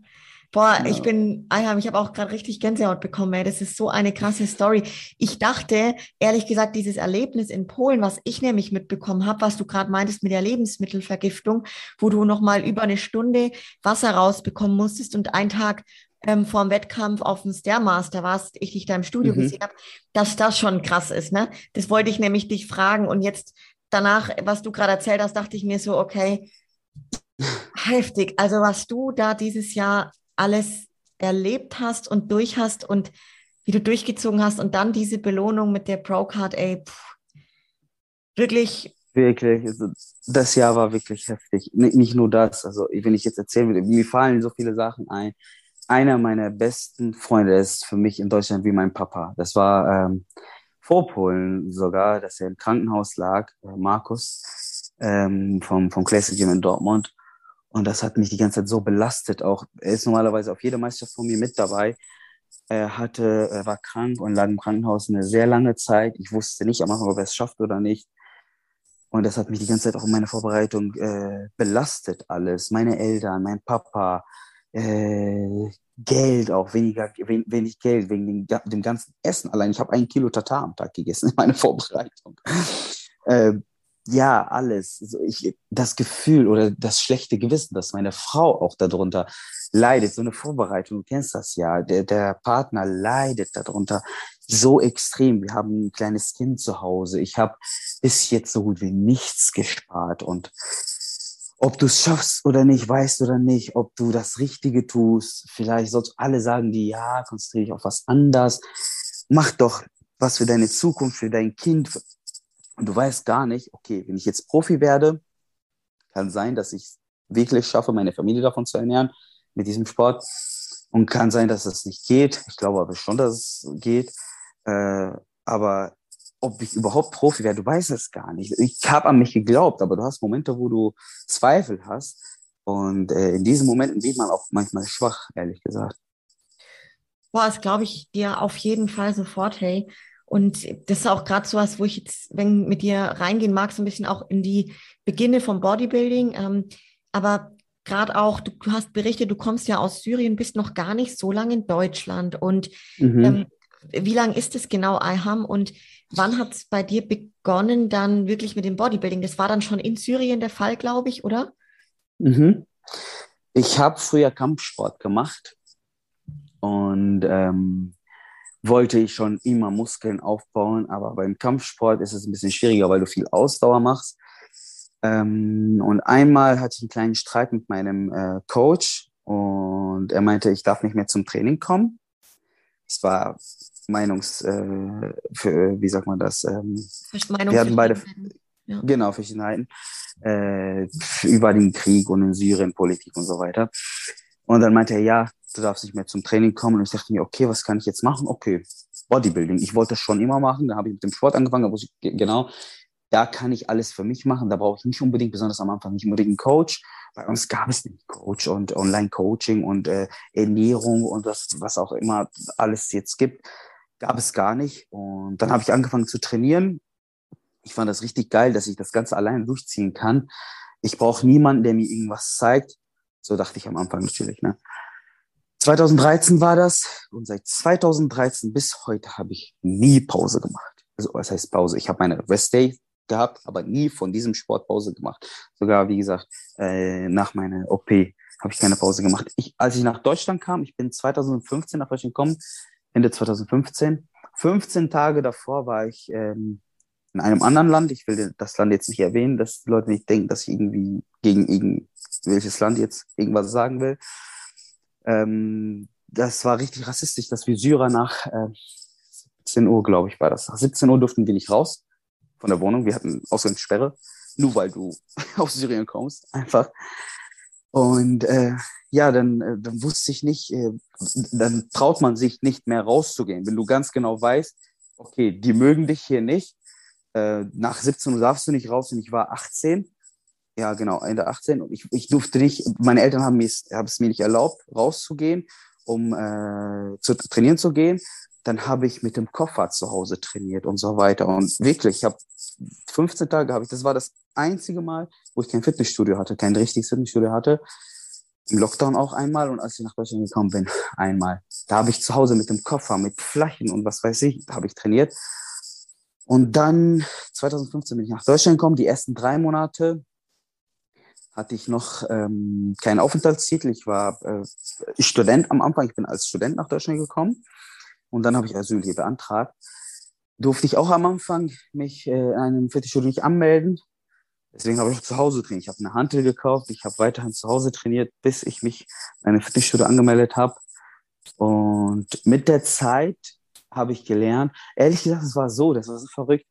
Boah, ja. ich bin, ich habe auch gerade richtig Gänsehaut bekommen, ey. Das ist so eine krasse Story. Ich dachte, ehrlich gesagt, dieses Erlebnis in Polen, was ich nämlich mitbekommen habe, was du gerade meintest mit der Lebensmittelvergiftung, wo du noch mal über eine Stunde Wasser rausbekommen musstest und einen Tag ähm, vor dem Wettkampf auf dem Stairmaster warst, ich dich da im Studio mhm. gesehen habe, dass das schon krass ist. Ne? Das wollte ich nämlich dich fragen. Und jetzt danach, was du gerade erzählt hast, dachte ich mir so, okay, heftig. Also was du da dieses Jahr alles erlebt hast und durch hast und wie du durchgezogen hast und dann diese Belohnung mit der Pro-Card, ey, pff, wirklich. Wirklich, also das Jahr war wirklich heftig. Nicht nur das, also wenn ich jetzt erzählen würde, mir fallen so viele Sachen ein einer meiner besten Freunde ist für mich in Deutschland wie mein Papa. Das war ähm, vor Polen sogar, dass er im Krankenhaus lag, äh, Markus ähm, vom, vom Classic Gym in Dortmund. Und das hat mich die ganze Zeit so belastet. Auch er ist normalerweise auf jeder Meisterschaft von mir mit dabei. Er hatte, er war krank und lag im Krankenhaus eine sehr lange Zeit. Ich wusste nicht am Anfang, ob er es schafft oder nicht. Und das hat mich die ganze Zeit auch in meiner Vorbereitung äh, belastet alles. Meine Eltern, mein Papa, äh, Geld auch, weniger, wenig Geld wegen dem, dem ganzen Essen. Allein ich habe ein Kilo Tatar am Tag gegessen in meiner Vorbereitung. Äh, ja, alles. Also ich, das Gefühl oder das schlechte Gewissen, dass meine Frau auch darunter leidet, so eine Vorbereitung, du kennst das ja, der, der Partner leidet darunter so extrem. Wir haben ein kleines Kind zu Hause. Ich habe bis jetzt so gut wie nichts gespart und ob du es schaffst oder nicht, weißt oder nicht, ob du das Richtige tust. Vielleicht sollst alle sagen die, ja, konzentriere dich auf was anderes. Mach doch was für deine Zukunft, für dein Kind. Und du weißt gar nicht, okay, wenn ich jetzt Profi werde, kann sein, dass ich wirklich schaffe, meine Familie davon zu ernähren mit diesem Sport. Und kann sein, dass es nicht geht. Ich glaube aber schon, dass es geht. Äh, aber ob ich überhaupt Profi werde, du weißt es gar nicht. Ich habe an mich geglaubt, aber du hast Momente, wo du Zweifel hast. Und äh, in diesen Momenten wird man auch manchmal schwach, ehrlich gesagt. Boah, das glaube ich dir auf jeden Fall sofort, hey. Und das ist auch gerade so was, wo ich jetzt, wenn mit dir reingehen mag, so ein bisschen auch in die Beginne vom Bodybuilding. Ähm, aber gerade auch, du, du, hast berichtet, du kommst ja aus Syrien, bist noch gar nicht so lange in Deutschland. Und mhm. ähm, wie lange ist es genau, IHAM? Und wann hat es bei dir begonnen dann wirklich mit dem Bodybuilding? Das war dann schon in Syrien der Fall, glaube ich, oder? Mhm. Ich habe früher Kampfsport gemacht und ähm, wollte ich schon immer Muskeln aufbauen, aber beim Kampfsport ist es ein bisschen schwieriger, weil du viel Ausdauer machst. Ähm, und einmal hatte ich einen kleinen Streit mit meinem äh, Coach und er meinte, ich darf nicht mehr zum Training kommen. Es war Meinungs, äh, für, wie sagt man das? Ähm, wir hatten beide, ja. genau, Verschiedenheiten äh, über den Krieg und in Syrien, Politik und so weiter. Und dann meinte er, ja, du darfst nicht mehr zum Training kommen. Und ich dachte mir, okay, was kann ich jetzt machen? Okay, Bodybuilding. Ich wollte das schon immer machen. Da habe ich mit dem Sport angefangen, da wusste ich, genau, da kann ich alles für mich machen. Da brauche ich nicht unbedingt, besonders am Anfang, nicht unbedingt einen Coach. Bei uns gab es nicht Coach und Online-Coaching und äh, Ernährung und das, was auch immer alles jetzt gibt gab es gar nicht. Und dann habe ich angefangen zu trainieren. Ich fand das richtig geil, dass ich das Ganze alleine durchziehen kann. Ich brauche niemanden, der mir irgendwas zeigt. So dachte ich am Anfang natürlich. Ne? 2013 war das und seit 2013 bis heute habe ich nie Pause gemacht. Also was heißt Pause? Ich habe meine Rest Day gehabt, aber nie von diesem Sport Pause gemacht. Sogar, wie gesagt, äh, nach meiner OP habe ich keine Pause gemacht. Ich, als ich nach Deutschland kam, ich bin 2015 nach Deutschland gekommen, Ende 2015. 15 Tage davor war ich ähm, in einem anderen Land. Ich will das Land jetzt nicht erwähnen, dass die Leute nicht denken, dass ich irgendwie gegen irgendwelches Land jetzt irgendwas sagen will. Ähm, das war richtig rassistisch, dass wir Syrer nach äh, 17 Uhr, glaube ich, war das. Nach 17 Uhr durften wir nicht raus von der Wohnung. Wir hatten Ausgangssperre, nur weil du aus Syrien kommst, einfach. Und äh, ja, dann, äh, dann wusste ich nicht, äh, dann traut man sich nicht mehr rauszugehen. Wenn du ganz genau weißt, okay, die mögen dich hier nicht, äh, nach 17 Uhr darfst du nicht raus und ich war 18. Ja, genau, Ende 18 und ich, ich durfte nicht, meine Eltern haben, haben es mir nicht erlaubt, rauszugehen, um äh, zu trainieren zu gehen. Dann habe ich mit dem Koffer zu Hause trainiert und so weiter. Und wirklich, ich habe 15 Tage habe ich, das war das einzige Mal, wo ich kein Fitnessstudio hatte, kein richtiges Fitnessstudio hatte. Im Lockdown auch einmal und als ich nach Deutschland gekommen bin, einmal. Da habe ich zu Hause mit dem Koffer, mit Flaschen und was weiß ich, habe ich trainiert. Und dann 2015 bin ich nach Deutschland gekommen. Die ersten drei Monate hatte ich noch ähm, keinen Aufenthaltstitel. Ich war äh, Student am Anfang. Ich bin als Student nach Deutschland gekommen. Und dann habe ich Asyl hier beantragt. Durfte ich auch am Anfang mich äh, in einem Fitnessstudio nicht anmelden. Deswegen habe ich auch zu Hause trainiert. Ich habe eine Hantel gekauft. Ich habe weiterhin zu Hause trainiert, bis ich mich in eine Fitnessstudio angemeldet habe. Und mit der Zeit habe ich gelernt, ehrlich gesagt, es war so, das war so verrückt.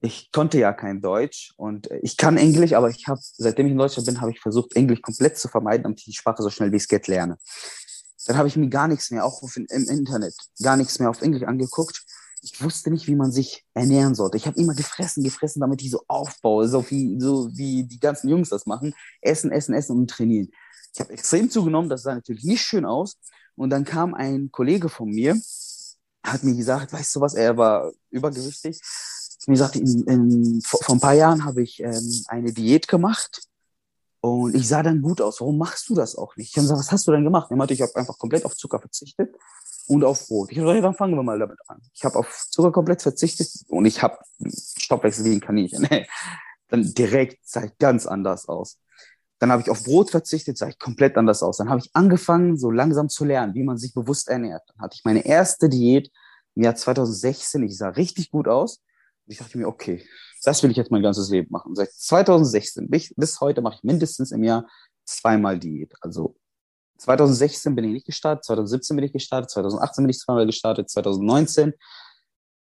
Ich konnte ja kein Deutsch und ich kann Englisch, aber ich habe, seitdem ich in Deutschland bin, habe ich versucht, Englisch komplett zu vermeiden, damit ich die Sprache so schnell wie es geht lerne. Dann habe ich mir gar nichts mehr, auch auf, im Internet, gar nichts mehr auf Englisch angeguckt ich wusste nicht, wie man sich ernähren sollte. Ich habe immer gefressen, gefressen, damit ich so aufbaue, so wie, so wie die ganzen Jungs das machen. Essen, essen, essen und trainieren. Ich habe extrem zugenommen, das sah natürlich nicht schön aus. Und dann kam ein Kollege von mir, hat mir gesagt, weißt du was, er war übergewichtig. Mir sagte, in, in, vor, vor ein paar Jahren habe ich ähm, eine Diät gemacht und ich sah dann gut aus. Warum machst du das auch nicht? Ich habe gesagt, was hast du denn gemacht? Er meinte, ich habe einfach komplett auf Zucker verzichtet und auf Brot. Ich dachte, dann fangen wir mal damit an. Ich habe auf Zucker komplett verzichtet und ich habe Stoffwechsel wie ein Kaninchen. dann direkt sah ich ganz anders aus. Dann habe ich auf Brot verzichtet, sah ich komplett anders aus. Dann habe ich angefangen, so langsam zu lernen, wie man sich bewusst ernährt. Dann hatte ich meine erste Diät im Jahr 2016. Ich sah richtig gut aus. Und ich dachte mir, okay, das will ich jetzt mein ganzes Leben machen. Seit 2016 bis, bis heute mache ich mindestens im Jahr zweimal Diät. Also 2016 bin ich nicht gestartet, 2017 bin ich gestartet, 2018 bin ich zweimal gestartet, 2019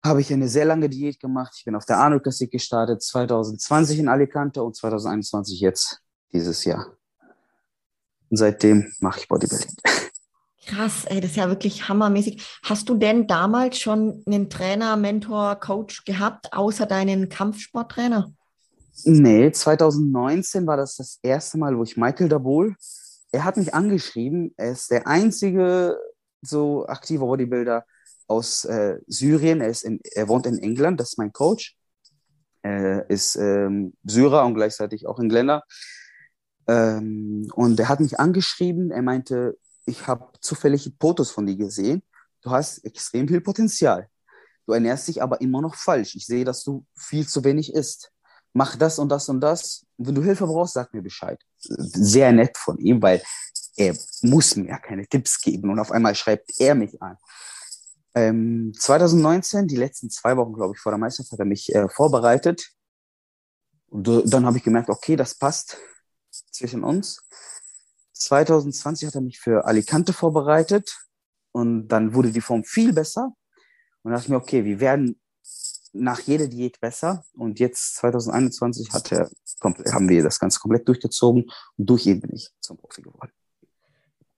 habe ich eine sehr lange Diät gemacht. Ich bin auf der Arnold Classic gestartet, 2020 in Alicante und 2021 jetzt dieses Jahr. Und seitdem mache ich Bodybuilding. Krass, ey, das ist ja wirklich hammermäßig. Hast du denn damals schon einen Trainer, Mentor, Coach gehabt, außer deinen Kampfsporttrainer? Nee, 2019 war das das erste Mal, wo ich Michael Dabol, er hat mich angeschrieben, er ist der einzige so aktive Bodybuilder aus äh, Syrien, er, ist in, er wohnt in England, das ist mein Coach, er ist ähm, Syrer und gleichzeitig auch Engländer. Ähm, und er hat mich angeschrieben, er meinte, ich habe zufällig Fotos von dir gesehen. Du hast extrem viel Potenzial. Du ernährst dich aber immer noch falsch. Ich sehe, dass du viel zu wenig isst. Mach das und das und das. Wenn du Hilfe brauchst, sag mir Bescheid. Sehr nett von ihm, weil er muss mir keine Tipps geben. Und auf einmal schreibt er mich an. Ähm, 2019, die letzten zwei Wochen, glaube ich, vor der Meisterschaft, hat er mich äh, vorbereitet. Und dann habe ich gemerkt, okay, das passt zwischen uns. 2020 hat er mich für Alicante vorbereitet und dann wurde die Form viel besser. Und da dachte ich mir, okay, wir werden nach jeder Diät besser. Und jetzt 2021 hat er, haben wir das Ganze komplett durchgezogen und durch ihn bin ich zum Profi geworden.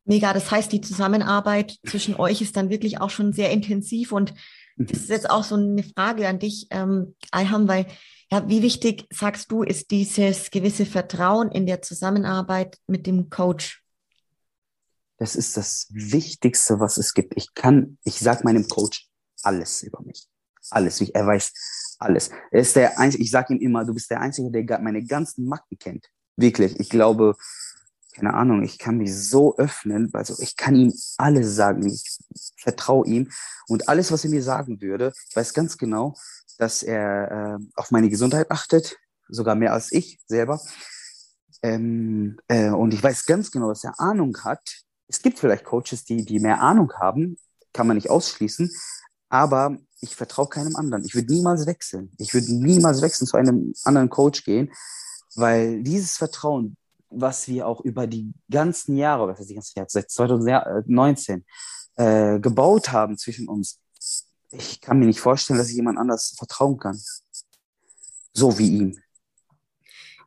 Mega, das heißt, die Zusammenarbeit zwischen euch ist dann wirklich auch schon sehr intensiv und mhm. das ist jetzt auch so eine Frage an dich, ähm, Ayham, weil ja, wie wichtig, sagst du, ist dieses gewisse Vertrauen in der Zusammenarbeit mit dem Coach? Das ist das Wichtigste, was es gibt. Ich kann, ich sage meinem Coach alles über mich. Alles. Er weiß alles. Er ist der Einzige, ich sage ihm immer, du bist der Einzige, der meine ganzen Macken kennt. Wirklich. Ich glaube, keine Ahnung, ich kann mich so öffnen, also ich kann ihm alles sagen. Ich vertraue ihm. Und alles, was er mir sagen würde, ich weiß ganz genau, dass er äh, auf meine Gesundheit achtet, sogar mehr als ich selber. Ähm, äh, und ich weiß ganz genau, dass er Ahnung hat. Es gibt vielleicht Coaches, die, die mehr Ahnung haben, kann man nicht ausschließen, aber ich vertraue keinem anderen. Ich würde niemals wechseln. Ich würde niemals wechseln zu einem anderen Coach gehen, weil dieses Vertrauen, was wir auch über die ganzen Jahre, was heißt die ganzen Jahre, seit 2019 äh, gebaut haben zwischen uns, ich kann mir nicht vorstellen, dass ich jemand anders vertrauen kann. So wie ihm.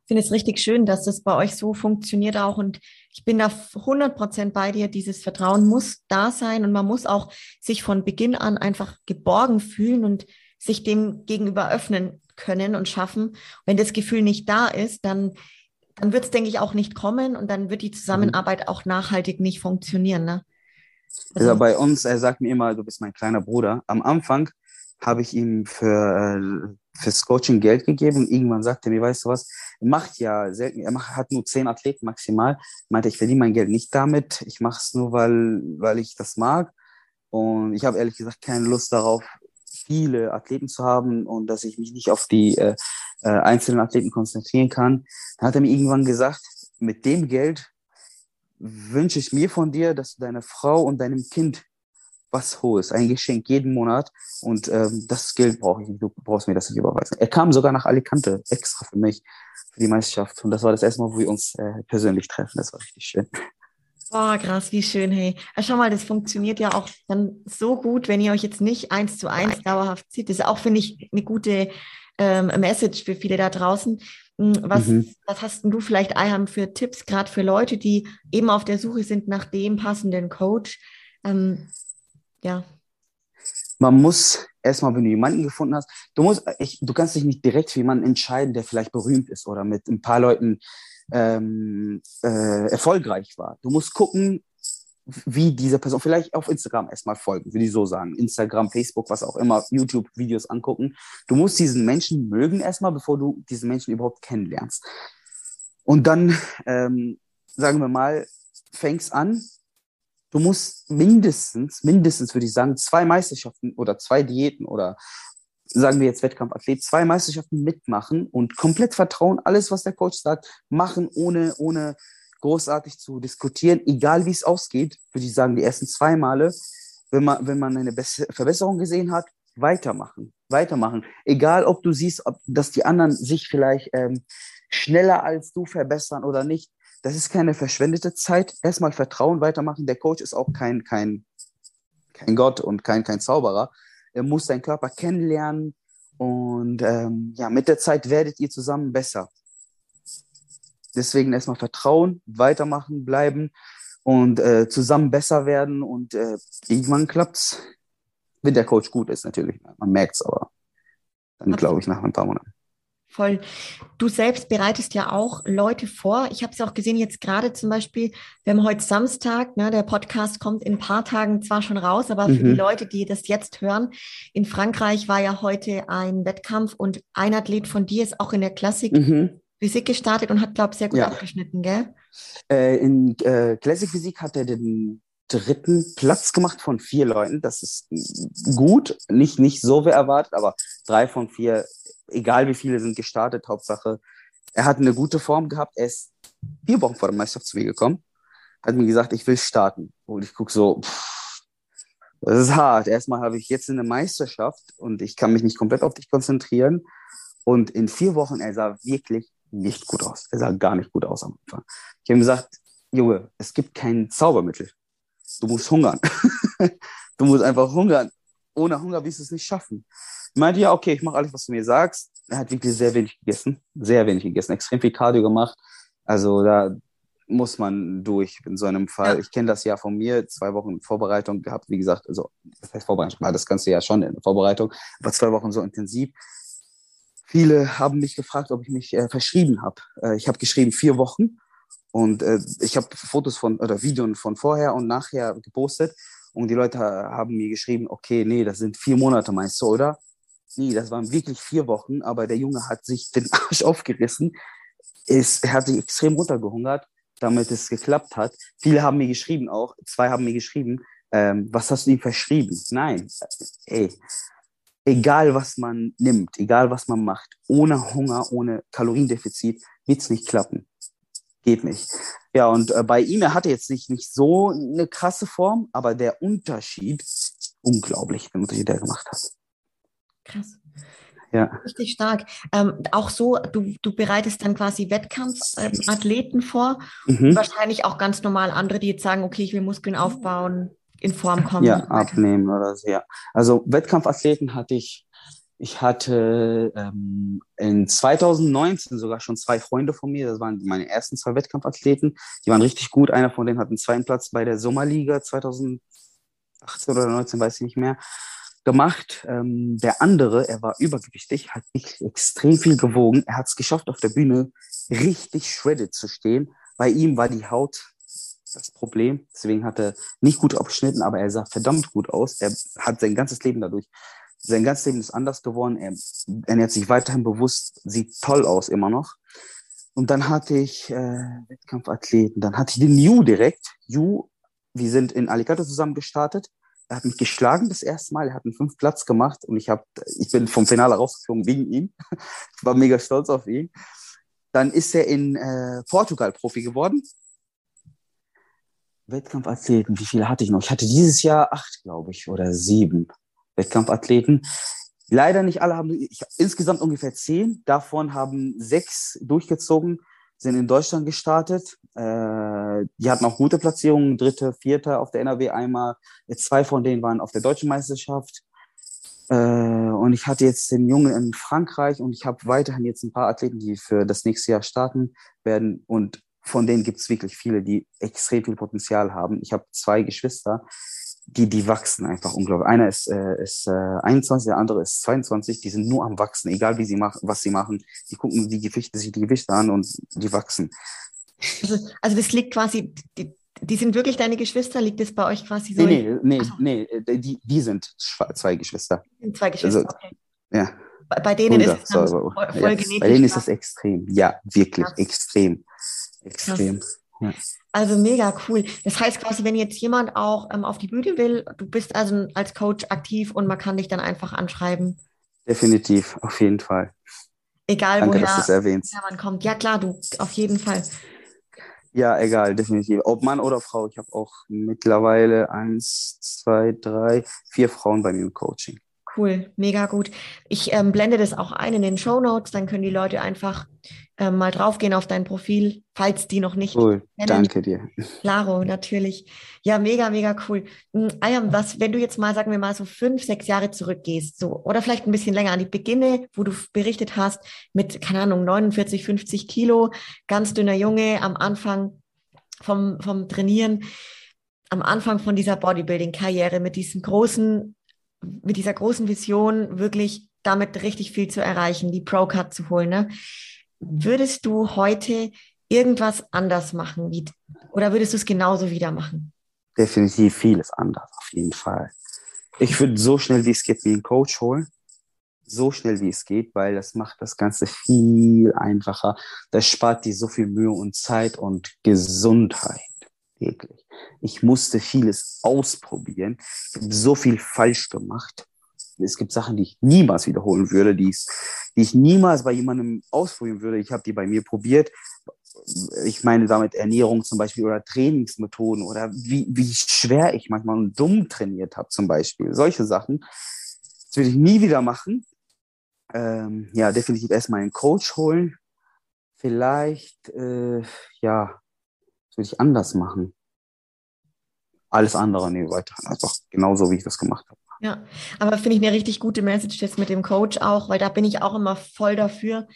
Ich finde es richtig schön, dass das bei euch so funktioniert auch. Und ich bin da 100 Prozent bei dir. Dieses Vertrauen muss da sein und man muss auch sich von Beginn an einfach geborgen fühlen und sich dem gegenüber öffnen können und schaffen. Wenn das Gefühl nicht da ist, dann, dann wird es, denke ich, auch nicht kommen und dann wird die Zusammenarbeit mhm. auch nachhaltig nicht funktionieren. Ne? Also, also bei uns, er sagt mir immer, du bist mein kleiner Bruder. Am Anfang habe ich ihm für, äh, fürs Coaching Geld gegeben und irgendwann sagte er mir, weißt du was, er macht ja selten, er macht, hat nur zehn Athleten maximal. Meinte, ich verdiene mein Geld nicht damit, ich mache es nur, weil, weil ich das mag. Und ich habe ehrlich gesagt keine Lust darauf, viele Athleten zu haben und dass ich mich nicht auf die äh, äh, einzelnen Athleten konzentrieren kann. Dann hat er mir irgendwann gesagt, mit dem Geld wünsche ich mir von dir, dass du deiner Frau und deinem Kind was holst, ein Geschenk jeden Monat und ähm, das Geld brauche ich du brauchst mir das nicht überweisen. Er kam sogar nach Alicante, extra für mich, für die Meisterschaft und das war das erste Mal, wo wir uns äh, persönlich treffen, das war richtig schön. Boah, krass, wie schön, hey. Ja, schau mal, das funktioniert ja auch dann so gut, wenn ihr euch jetzt nicht eins zu eins dauerhaft zieht. Das ist auch, finde ich, eine gute ähm, Message für viele da draußen. Hm, was, mhm. was hast du vielleicht, Ayham, für Tipps, gerade für Leute, die eben auf der Suche sind nach dem passenden Coach? Ähm, ja. Man muss erstmal, wenn du jemanden gefunden hast, du musst, ich, du kannst dich nicht direkt für jemanden entscheiden, der vielleicht berühmt ist oder mit ein paar Leuten ähm, äh, erfolgreich war. Du musst gucken, wie diese Person, vielleicht auf Instagram erstmal folgen, würde ich so sagen. Instagram, Facebook, was auch immer, YouTube-Videos angucken. Du musst diesen Menschen mögen erstmal, bevor du diesen Menschen überhaupt kennenlernst. Und dann, ähm, sagen wir mal, fängst an, du musst mindestens, mindestens würde ich sagen, zwei Meisterschaften oder zwei Diäten oder sagen wir jetzt Wettkampfathlet, zwei Meisterschaften mitmachen und komplett vertrauen, alles, was der Coach sagt, machen, ohne, ohne großartig zu diskutieren, egal wie es ausgeht, würde ich sagen, die ersten zwei Male, wenn man, wenn man eine Be Verbesserung gesehen hat, weitermachen, weitermachen. Egal, ob du siehst, ob, dass die anderen sich vielleicht ähm, schneller als du verbessern oder nicht. Das ist keine verschwendete Zeit. Erstmal Vertrauen, weitermachen. Der Coach ist auch kein, kein, kein Gott und kein, kein Zauberer. Er muss seinen Körper kennenlernen und ähm, ja, mit der Zeit werdet ihr zusammen besser. Deswegen erstmal Vertrauen, weitermachen, bleiben und äh, zusammen besser werden und äh, irgendwann klappt's, wenn der Coach gut ist natürlich. Man merkt's aber dann glaube ich nach ein paar Monaten. Voll. Du selbst bereitest ja auch Leute vor. Ich habe es auch gesehen, jetzt gerade zum Beispiel, wir haben heute Samstag, ne, der Podcast kommt in ein paar Tagen zwar schon raus, aber für mhm. die Leute, die das jetzt hören, in Frankreich war ja heute ein Wettkampf und ein Athlet von dir ist auch in der Klassik mhm. Physik gestartet und hat, glaube ich, sehr gut ja. abgeschnitten, gell? Äh, in äh, Classic Physik hat er den dritten Platz gemacht von vier Leuten. Das ist gut, nicht, nicht so wie erwartet, aber drei von vier egal wie viele sind gestartet, Hauptsache, er hat eine gute Form gehabt. Er ist vier Wochen vor der Meisterschaft zu mir gekommen, hat mir gesagt, ich will starten. Und ich gucke so, pff, das ist hart. Erstmal habe ich jetzt eine Meisterschaft und ich kann mich nicht komplett auf dich konzentrieren. Und in vier Wochen, er sah wirklich nicht gut aus. Er sah gar nicht gut aus am Anfang. Ich habe ihm gesagt, Junge, es gibt kein Zaubermittel. Du musst hungern. du musst einfach hungern. Ohne Hunger wirst du es nicht schaffen meinte, ja, okay, ich mache alles, was du mir sagst. Er hat wirklich sehr wenig gegessen, sehr wenig gegessen, extrem viel Cardio gemacht. Also da muss man durch in so einem Fall. Ja. Ich kenne das ja von mir, zwei Wochen Vorbereitung gehabt, wie gesagt, also das heißt Vorbereitung, war das Ganze ja schon in Vorbereitung, aber zwei Wochen so intensiv. Viele haben mich gefragt, ob ich mich äh, verschrieben habe. Äh, ich habe geschrieben vier Wochen und äh, ich habe Fotos von oder Videos von vorher und nachher gepostet und die Leute haben mir geschrieben, okay, nee, das sind vier Monate, meinst du, oder? Nee, das waren wirklich vier Wochen, aber der Junge hat sich den Arsch aufgerissen. Ist, er hat sich extrem runtergehungert, damit es geklappt hat. Viele haben mir geschrieben auch, zwei haben mir geschrieben, ähm, was hast du ihm verschrieben? Nein, ey, egal was man nimmt, egal was man macht, ohne Hunger, ohne Kaloriendefizit, wird es nicht klappen. Geht nicht. Ja, und äh, bei ihm, er hatte jetzt nicht, nicht so eine krasse Form, aber der Unterschied, unglaublich, den Unterschied, der er gemacht hat. Krass. Ja. Richtig stark. Ähm, auch so, du, du bereitest dann quasi Wettkampfathleten ähm, vor. Mhm. Wahrscheinlich auch ganz normal andere, die jetzt sagen, okay, ich will Muskeln aufbauen, in Form kommen. Ja, abnehmen oder so, ja. Also Wettkampfathleten hatte ich, ich hatte ähm, in 2019 sogar schon zwei Freunde von mir, das waren meine ersten zwei Wettkampfathleten. Die waren richtig gut. Einer von denen hat einen zweiten Platz bei der Sommerliga 2018 oder 2019, weiß ich nicht mehr gemacht. Ähm, der andere, er war übergewichtig, hat extrem viel gewogen. Er hat es geschafft, auf der Bühne richtig shredded zu stehen. Bei ihm war die Haut das Problem. Deswegen hat er nicht gut abgeschnitten, aber er sah verdammt gut aus. Er hat sein ganzes Leben dadurch, sein ganzes Leben ist anders geworden. Er ernährt sich weiterhin bewusst, sieht toll aus immer noch. Und dann hatte ich äh, Wettkampfathleten, dann hatte ich den Yu direkt. Yu, wir sind in Alicante zusammen gestartet er hat mich geschlagen das erste Mal. Er hat einen fünf Platz gemacht und ich, hab, ich bin vom Finale rausgeflogen wegen ihm. ich war mega stolz auf ihn. Dann ist er in äh, Portugal Profi geworden. Wettkampfathleten, wie viele hatte ich noch? Ich hatte dieses Jahr acht, glaube ich, oder sieben Wettkampfathleten. Leider nicht alle haben, ich, insgesamt ungefähr zehn. Davon haben sechs durchgezogen sind in Deutschland gestartet. Äh, die hatten auch gute Platzierungen, dritte, vierte auf der NRW einmal. Zwei von denen waren auf der deutschen Meisterschaft. Äh, und ich hatte jetzt den Jungen in Frankreich und ich habe weiterhin jetzt ein paar Athleten, die für das nächste Jahr starten werden. Und von denen gibt es wirklich viele, die extrem viel Potenzial haben. Ich habe zwei Geschwister, die, die wachsen einfach unglaublich. Einer ist, äh, ist äh, 21, der andere ist 22, die sind nur am Wachsen, egal wie sie machen, was sie machen. Die gucken die Gewichte, sich die Gewichte an und die wachsen. Also, also das liegt quasi, die, die sind wirklich deine Geschwister? Liegt das bei euch quasi so? Nee, nee, nee, nee die, die sind zwei Geschwister. Zwei Geschwister, also, okay. Ja. Bei, bei denen Bruder, ist es so, voll, voll ja, Bei denen ist es extrem, ja, wirklich, Krass. extrem. Extrem. Ja. Also mega cool. Das heißt quasi, wenn jetzt jemand auch ähm, auf die Bühne will, du bist also als Coach aktiv und man kann dich dann einfach anschreiben. Definitiv, auf jeden Fall. Egal Danke, woher, dass du es erwähnst. woher man kommt. Ja klar, du, auf jeden Fall. Ja, egal, definitiv. Ob Mann oder Frau. Ich habe auch mittlerweile eins, zwei, drei, vier Frauen bei mir im Coaching. Cool, mega gut. Ich ähm, blende das auch ein in den Show Notes, dann können die Leute einfach ähm, mal draufgehen auf dein Profil, falls die noch nicht Cool, kennen. danke dir. Claro, natürlich. Ja, mega, mega cool. Hm, Ayam, was, wenn du jetzt mal, sagen wir mal, so fünf, sechs Jahre zurückgehst, so, oder vielleicht ein bisschen länger an die Beginne, wo du berichtet hast, mit, keine Ahnung, 49, 50 Kilo, ganz dünner Junge am Anfang vom, vom Trainieren, am Anfang von dieser Bodybuilding-Karriere mit diesem großen, mit dieser großen Vision, wirklich damit richtig viel zu erreichen, die Pro-Card zu holen, ne? Würdest du heute irgendwas anders machen? Wie, oder würdest du es genauso wieder machen? Definitiv vieles anders, auf jeden Fall. Ich würde so schnell wie es geht wie einen Coach holen. So schnell wie es geht, weil das macht das Ganze viel einfacher. Das spart dir so viel Mühe und Zeit und Gesundheit. Wirklich. Ich musste vieles ausprobieren. Ich habe so viel falsch gemacht. Es gibt Sachen, die ich niemals wiederholen würde, die ich, die ich niemals bei jemandem ausprobieren würde. Ich habe die bei mir probiert. Ich meine damit Ernährung zum Beispiel oder Trainingsmethoden oder wie, wie schwer ich manchmal und dumm trainiert habe zum Beispiel. Solche Sachen. Das würde ich nie wieder machen. Ähm, ja, definitiv erstmal einen Coach holen. Vielleicht, äh, ja, das würde ich anders machen. Alles andere, nee, weiter. Einfach genauso, wie ich das gemacht habe. Ja, aber finde ich eine richtig gute Message jetzt mit dem Coach auch, weil da bin ich auch immer voll dafür.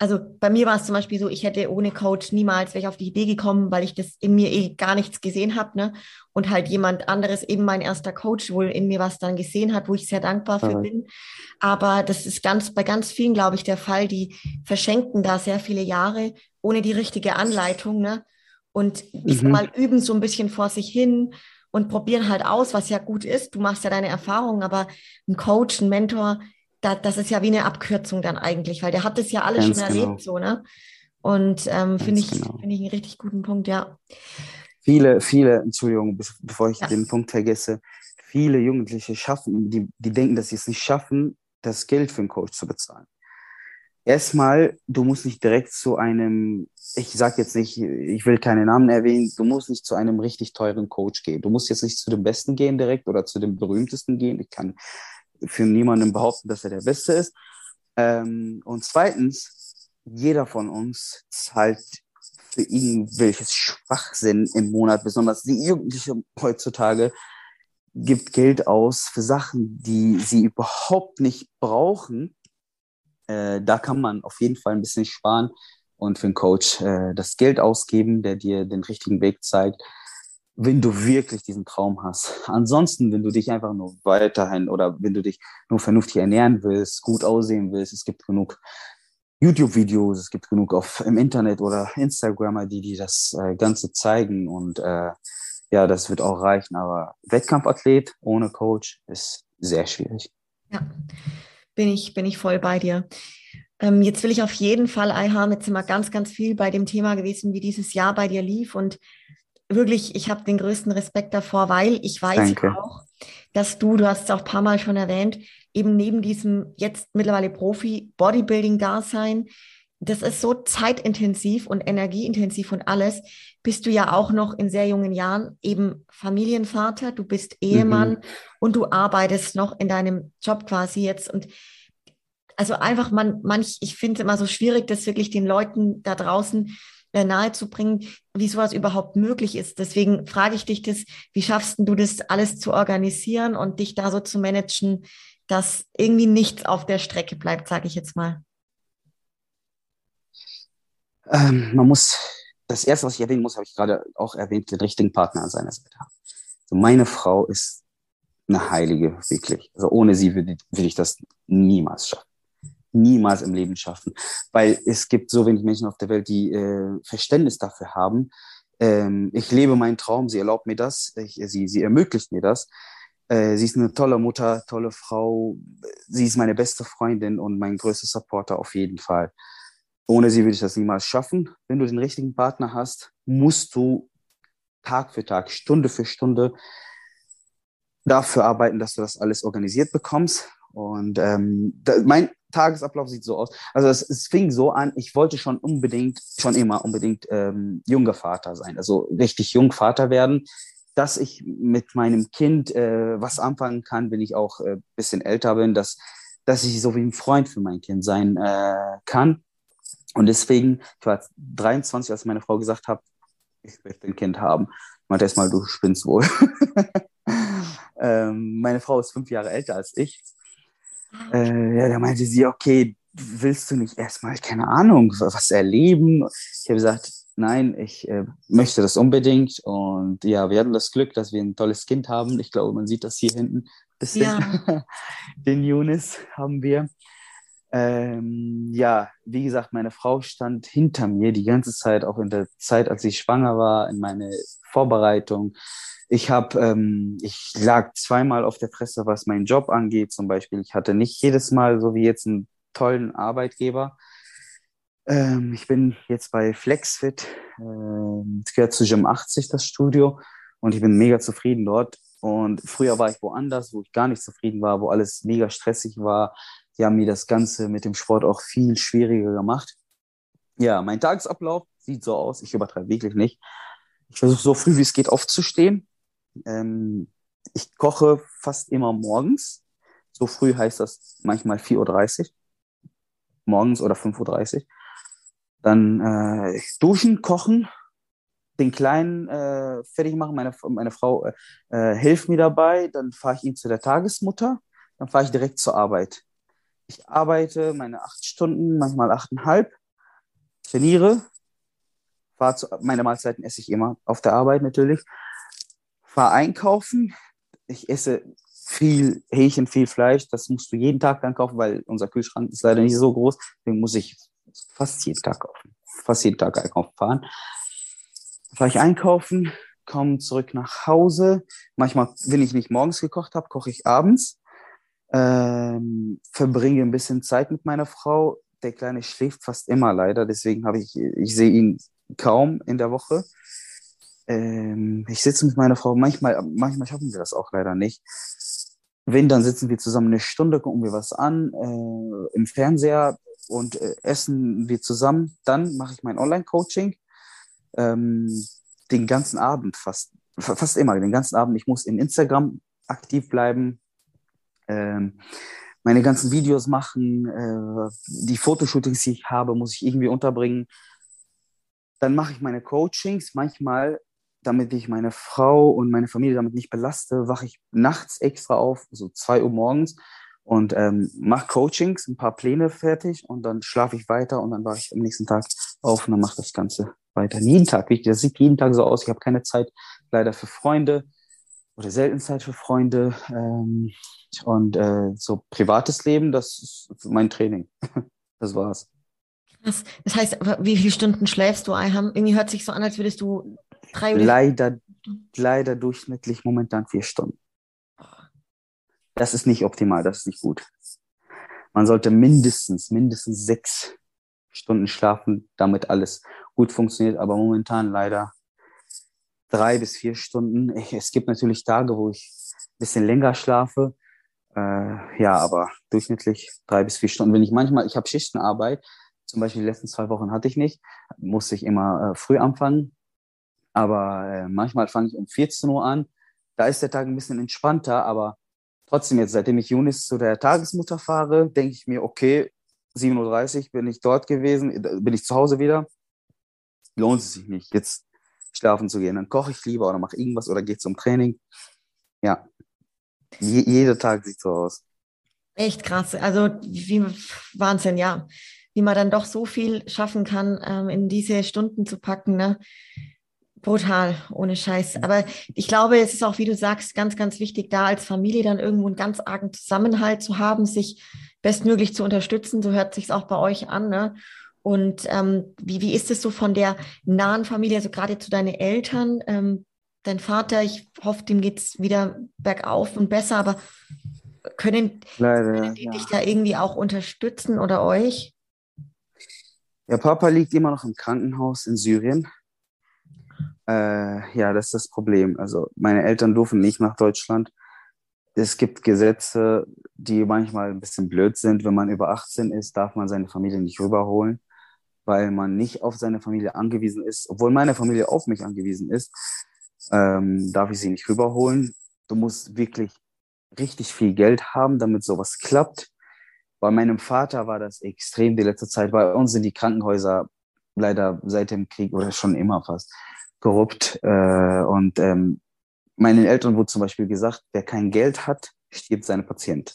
Also bei mir war es zum Beispiel so, ich hätte ohne Coach niemals wäre ich auf die Idee gekommen, weil ich das in mir eh gar nichts gesehen habe, ne? Und halt jemand anderes, eben mein erster Coach, wohl in mir was dann gesehen hat, wo ich sehr dankbar für Mhm. bin. Aber das ist ganz bei ganz vielen, glaube ich, der Fall, die verschenken da sehr viele Jahre ohne die richtige Anleitung, ne? Und ich Mhm. mal, üben so ein bisschen vor sich hin und probieren halt aus, was ja gut ist. Du machst ja deine Erfahrungen, aber ein Coach, ein Mentor, da, das ist ja wie eine Abkürzung dann eigentlich, weil der hat das ja alles Ganz schon genau. erlebt, so, ne? Und ähm, finde ich, genau. finde ich einen richtig guten Punkt, ja. Viele, viele, Entschuldigung, be- bevor ich Ja. den Punkt vergesse, viele Jugendliche schaffen, die, die denken, dass sie es nicht schaffen, das Geld für einen Coach zu bezahlen. Erstmal, du musst nicht direkt zu einem, ich sag jetzt nicht, ich will keine Namen erwähnen, du musst nicht zu einem richtig teuren Coach gehen. Du musst jetzt nicht zu dem Besten gehen direkt oder zu dem berühmtesten gehen. Ich kann für niemanden behaupten, dass er der Beste ist. Ähm, und zweitens, jeder von uns zahlt für irgendwelches Schwachsinn im Monat, besonders die Jugendlichen heutzutage, gibt Geld aus für Sachen, die sie überhaupt nicht brauchen. Äh, da kann man auf jeden Fall ein bisschen sparen und für einen Coach äh, das Geld ausgeben, der dir den richtigen Weg zeigt, wenn du wirklich diesen Traum hast. Ansonsten, wenn du dich einfach nur weiterhin oder wenn du dich nur vernünftig ernähren willst, gut aussehen willst, es gibt genug YouTube-Videos, es gibt genug auf, im Internet oder Instagramer, die dir das äh, Ganze zeigen und äh, ja, das wird auch reichen. Aber Wettkampfathlet ohne Coach ist sehr schwierig. Ja, bin ich, bin ich voll bei dir. Ähm, jetzt will ich auf jeden Fall, Ayham, jetzt sind wir ganz, ganz viel bei dem Thema gewesen, wie dieses Jahr bei dir lief. Und wirklich, ich habe den größten Respekt davor, weil ich weiß Danke. auch, dass du, du hast es auch ein paar Mal schon erwähnt, eben neben diesem jetzt mittlerweile Profi-Bodybuilding-Dasein, das ist so zeitintensiv und energieintensiv und alles, bist du ja auch noch in sehr jungen Jahren eben Familienvater, du bist Ehemann und du arbeitest noch in deinem Job quasi jetzt und also einfach man manch ich finde es immer so schwierig, das wirklich den Leuten da draußen äh, nahezubringen, wie sowas überhaupt möglich ist. Deswegen frage ich dich das, wie schaffst du das alles zu organisieren und dich da so zu managen, dass irgendwie nichts auf der Strecke bleibt, sage ich jetzt mal. Ähm, man muss, das erste, was ich erwähnen muss, habe ich gerade auch erwähnt, den richtigen Partner an seiner Seite haben. Also meine Frau ist eine Heilige, wirklich. Also ohne sie würde, würde ich das niemals schaffen. Niemals im Leben schaffen. Weil es gibt so wenig Menschen auf der Welt, die äh, Verständnis dafür haben. Ähm, ich lebe meinen Traum, sie erlaubt mir das, ich, sie, sie ermöglicht mir das. Äh, sie ist eine tolle Mutter, tolle Frau. Sie ist meine beste Freundin und mein größter Supporter auf jeden Fall. Ohne sie würde ich das niemals schaffen. Wenn du den richtigen Partner hast, musst du Tag für Tag, Stunde für Stunde dafür arbeiten, dass du das alles organisiert bekommst. Und ähm, da, mein Tagesablauf sieht so aus. Also es, es, fing so an, ich wollte schon unbedingt, schon immer unbedingt ähm, junger Vater sein, also richtig jung Vater werden, dass ich mit meinem Kind äh, was anfangen kann, wenn ich auch ein äh, bisschen älter bin, dass, dass ich so wie ein Freund für mein Kind sein äh, kann. Und deswegen, ich war 23, als meine Frau gesagt hat, ich möchte ein Kind haben. Ich meinte erstmal, du spinnst wohl. ähm, meine Frau ist fünf Jahre älter als ich. Äh, ja, da meinte sie, okay, willst du nicht erstmal, keine Ahnung, was erleben? Ich habe gesagt, nein, ich äh, möchte das unbedingt. Und ja, wir hatten das Glück, dass wir ein tolles Kind haben. Ich glaube, man sieht das hier hinten. Bisschen. Ja. Den Yunis haben wir. Ähm, ja, wie gesagt, meine Frau stand hinter mir die ganze Zeit, auch in der Zeit, als ich schwanger war, in meine Vorbereitung. Ich habe, ähm, ich lag zweimal auf der Fresse, was meinen Job angeht. Zum Beispiel, ich hatte nicht jedes Mal so wie jetzt einen tollen Arbeitgeber. Ähm, ich bin jetzt bei FlexFit. Ähm, es gehört zu Gym 80 das Studio und ich bin mega zufrieden dort. Und früher war ich woanders, wo ich gar nicht zufrieden war, wo alles mega stressig war. Die haben mir das Ganze mit dem Sport auch viel schwieriger gemacht. Ja, mein Tagesablauf sieht so aus. Ich übertreibe wirklich nicht. Ich versuche so früh wie es geht aufzustehen. Ähm, ich koche fast immer morgens. So früh heißt das manchmal 4.30 Uhr. Morgens oder 5.30 Uhr. Dann äh, duschen, kochen, den Kleinen äh, fertig machen. Meine, meine Frau äh, äh hilft mir dabei. Dann fahre ich ihn zu der Tagesmutter. Dann fahre ich direkt zur Arbeit. Ich arbeite meine acht Stunden, manchmal achteinhalb, trainiere, fahre zu, meine Mahlzeiten esse ich immer auf der Arbeit natürlich fahre einkaufen. Ich esse viel Hähnchen, viel Fleisch. Das musst du jeden Tag dann kaufen, weil unser Kühlschrank ist leider nicht so groß. Deswegen muss ich fast jeden Tag kaufen. Fast jeden Tag einkaufen fahren. Fahre ich einkaufen, komme zurück nach Hause. Manchmal, wenn ich nicht morgens gekocht habe, koche ich abends. Ähm, verbringe ein bisschen Zeit mit meiner Frau. Der Kleine schläft fast immer leider, deswegen habe ich, ich sehe ihn kaum in der Woche. Ähm, ich sitze mit meiner Frau, manchmal, manchmal schaffen wir das auch leider nicht. Wenn, dann sitzen wir zusammen eine Stunde, gucken wir was an äh, im Fernseher und äh, essen wir zusammen. Dann mache ich mein Online-Coaching ähm, den ganzen Abend fast, fast immer, den ganzen Abend. Ich muss in Instagram aktiv bleiben, ähm, meine ganzen Videos machen, äh, die Fotoshootings, die ich habe, muss ich irgendwie unterbringen. Dann mache ich meine Coachings. Manchmal damit ich meine Frau und meine Familie damit nicht belaste, wache ich nachts extra auf, so zwei Uhr morgens und ähm, mache Coachings, ein paar Pläne fertig und dann schlafe ich weiter und dann wache ich am nächsten Tag auf und dann mache das Ganze weiter. Jeden Tag, das sieht jeden Tag so aus. Ich habe keine Zeit leider für Freunde oder selten Zeit für Freunde ähm, und äh, so privates Leben, das ist mein Training. das war's. Das, das heißt, wie viele Stunden schläfst du? Irgendwie hört sich so an, als würdest du Drei oder leider, leider durchschnittlich momentan vier Stunden. Das ist nicht optimal, das ist nicht gut. Man sollte mindestens, mindestens sechs Stunden schlafen, damit alles gut funktioniert, aber momentan leider drei bis vier Stunden. Es gibt natürlich Tage, wo ich ein bisschen länger schlafe. Äh, ja, aber durchschnittlich drei bis vier Stunden. Wenn ich manchmal, ich habe Schichtenarbeit, zum Beispiel die letzten zwei Wochen hatte ich nicht, musste ich immer äh, früh anfangen, aber äh, manchmal fange ich um 14 Uhr an. Da ist der Tag ein bisschen entspannter, aber trotzdem jetzt, seitdem ich Junis zu der Tagesmutter fahre, denke ich mir, okay, 7.30 Uhr bin ich dort gewesen, äh, bin ich zu Hause wieder. Lohnt es sich nicht, jetzt schlafen zu gehen. Dann koche ich lieber oder mache irgendwas oder gehe zum Training. Ja, Je jeder Tag sieht so aus. Echt krass. Also wie Wahnsinn, ja. Wie man dann doch so viel schaffen kann, ähm, in diese Stunden zu packen. Ne? Brutal, ohne Scheiß. Aber ich glaube, es ist auch, wie du sagst, ganz, ganz wichtig, da als Familie dann irgendwo einen ganz argen Zusammenhalt zu haben, sich bestmöglich zu unterstützen. So hört sich auch bei euch an. Ne? Und ähm, wie, wie ist es so von der nahen Familie, also gerade zu deinen Eltern? Ähm, dein Vater, ich hoffe, dem geht es wieder bergauf und besser, aber können, Leider, können die ja. dich da irgendwie auch unterstützen oder euch? Ja, Papa liegt immer noch im Krankenhaus in Syrien. Äh, ja, das ist das Problem. Also meine Eltern durften nicht nach Deutschland. es gibt Gesetze, die manchmal ein bisschen blöd sind. Wenn man über 18 ist, darf man seine Familie nicht rüberholen, weil man nicht auf seine Familie angewiesen ist. Obwohl meine Familie auf mich angewiesen ist, ähm, darf ich sie nicht rüberholen. Du musst wirklich richtig viel Geld haben, damit sowas klappt. Bei meinem Vater war das extrem die letzte Zeit. Bei uns sind die Krankenhäuser leider seit dem Krieg oder schon immer fast korrupt. Äh, und ähm, meinen Eltern wurde zum Beispiel gesagt, wer kein Geld hat, stirbt seine Patient.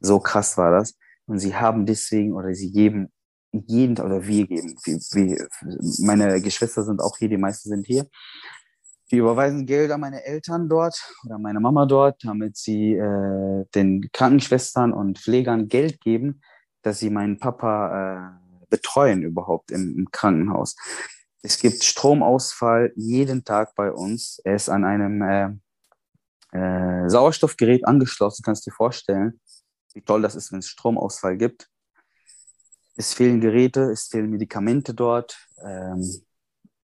So krass war das. Und sie haben deswegen oder sie geben jeden oder wir geben, wie, wie, meine Geschwister sind auch hier, die meisten sind hier. Wir überweisen Geld an meine Eltern dort oder meine Mama dort, damit sie äh, den Krankenschwestern und Pflegern Geld geben, dass sie meinen Papa äh, betreuen überhaupt im, im Krankenhaus. Es gibt Stromausfall jeden Tag bei uns. Er ist an einem äh, äh, Sauerstoffgerät angeschlossen, kannst dir vorstellen, wie toll das ist, wenn es Stromausfall gibt. Es fehlen Geräte, es fehlen Medikamente dort. Ähm,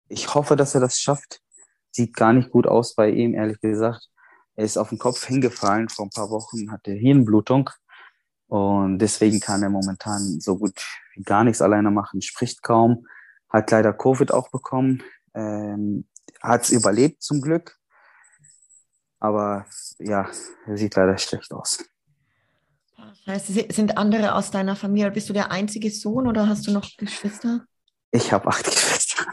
ich hoffe, dass er das schafft. Sieht gar nicht gut aus bei ihm, ehrlich gesagt. Er ist auf den Kopf hingefallen vor ein paar Wochen, hatte Hirnblutung. Und deswegen kann er momentan so gut wie gar nichts alleine machen, spricht kaum hat leider Covid auch bekommen, ähm, hat es überlebt zum Glück. Aber ja, er sieht leider schlecht aus. Das heißt, sind andere aus deiner Familie, bist du der einzige Sohn oder hast du noch Geschwister? Ich habe acht Geschwister.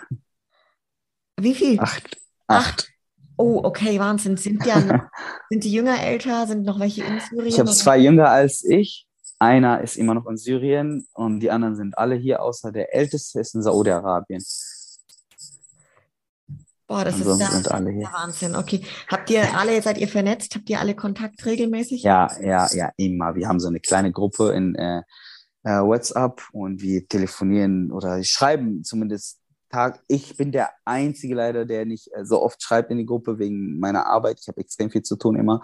Wie viel? Acht. Acht. Oh, okay, Wahnsinn. Sind, ja noch, sind die Jünger älter? Sind noch welche in Syrien? Ich habe zwei jünger als ich. Einer ist immer noch in Syrien und die anderen sind alle hier, außer der älteste ist in Saudi-Arabien. Boah, das ist, das der Wahnsinn. Okay. Habt ihr alle, seid ihr vernetzt? Habt ihr alle Kontakt regelmäßig? Ja, ja, ja, immer. Wir haben so eine kleine Gruppe in äh, äh, WhatsApp und wir telefonieren oder schreiben zumindest Tag. Ich bin der Einzige leider, der nicht äh, so oft schreibt in die Gruppe wegen meiner Arbeit. Ich habe extrem viel zu tun immer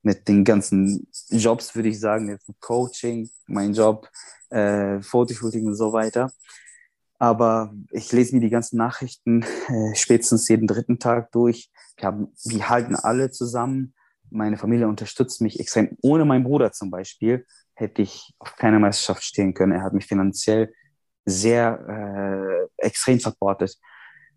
mit den ganzen Jobs, würde ich sagen, jetzt Coaching, mein Job, äh, Fotoshooting und so weiter. Aber ich lese mir die ganzen Nachrichten äh, spätestens jeden dritten Tag durch. Wir, haben, wir halten alle zusammen. Meine Familie unterstützt mich extrem. Ohne meinen Bruder zum Beispiel hätte ich auf keiner Meisterschaft stehen können. Er hat mich finanziell sehr äh, extrem supportet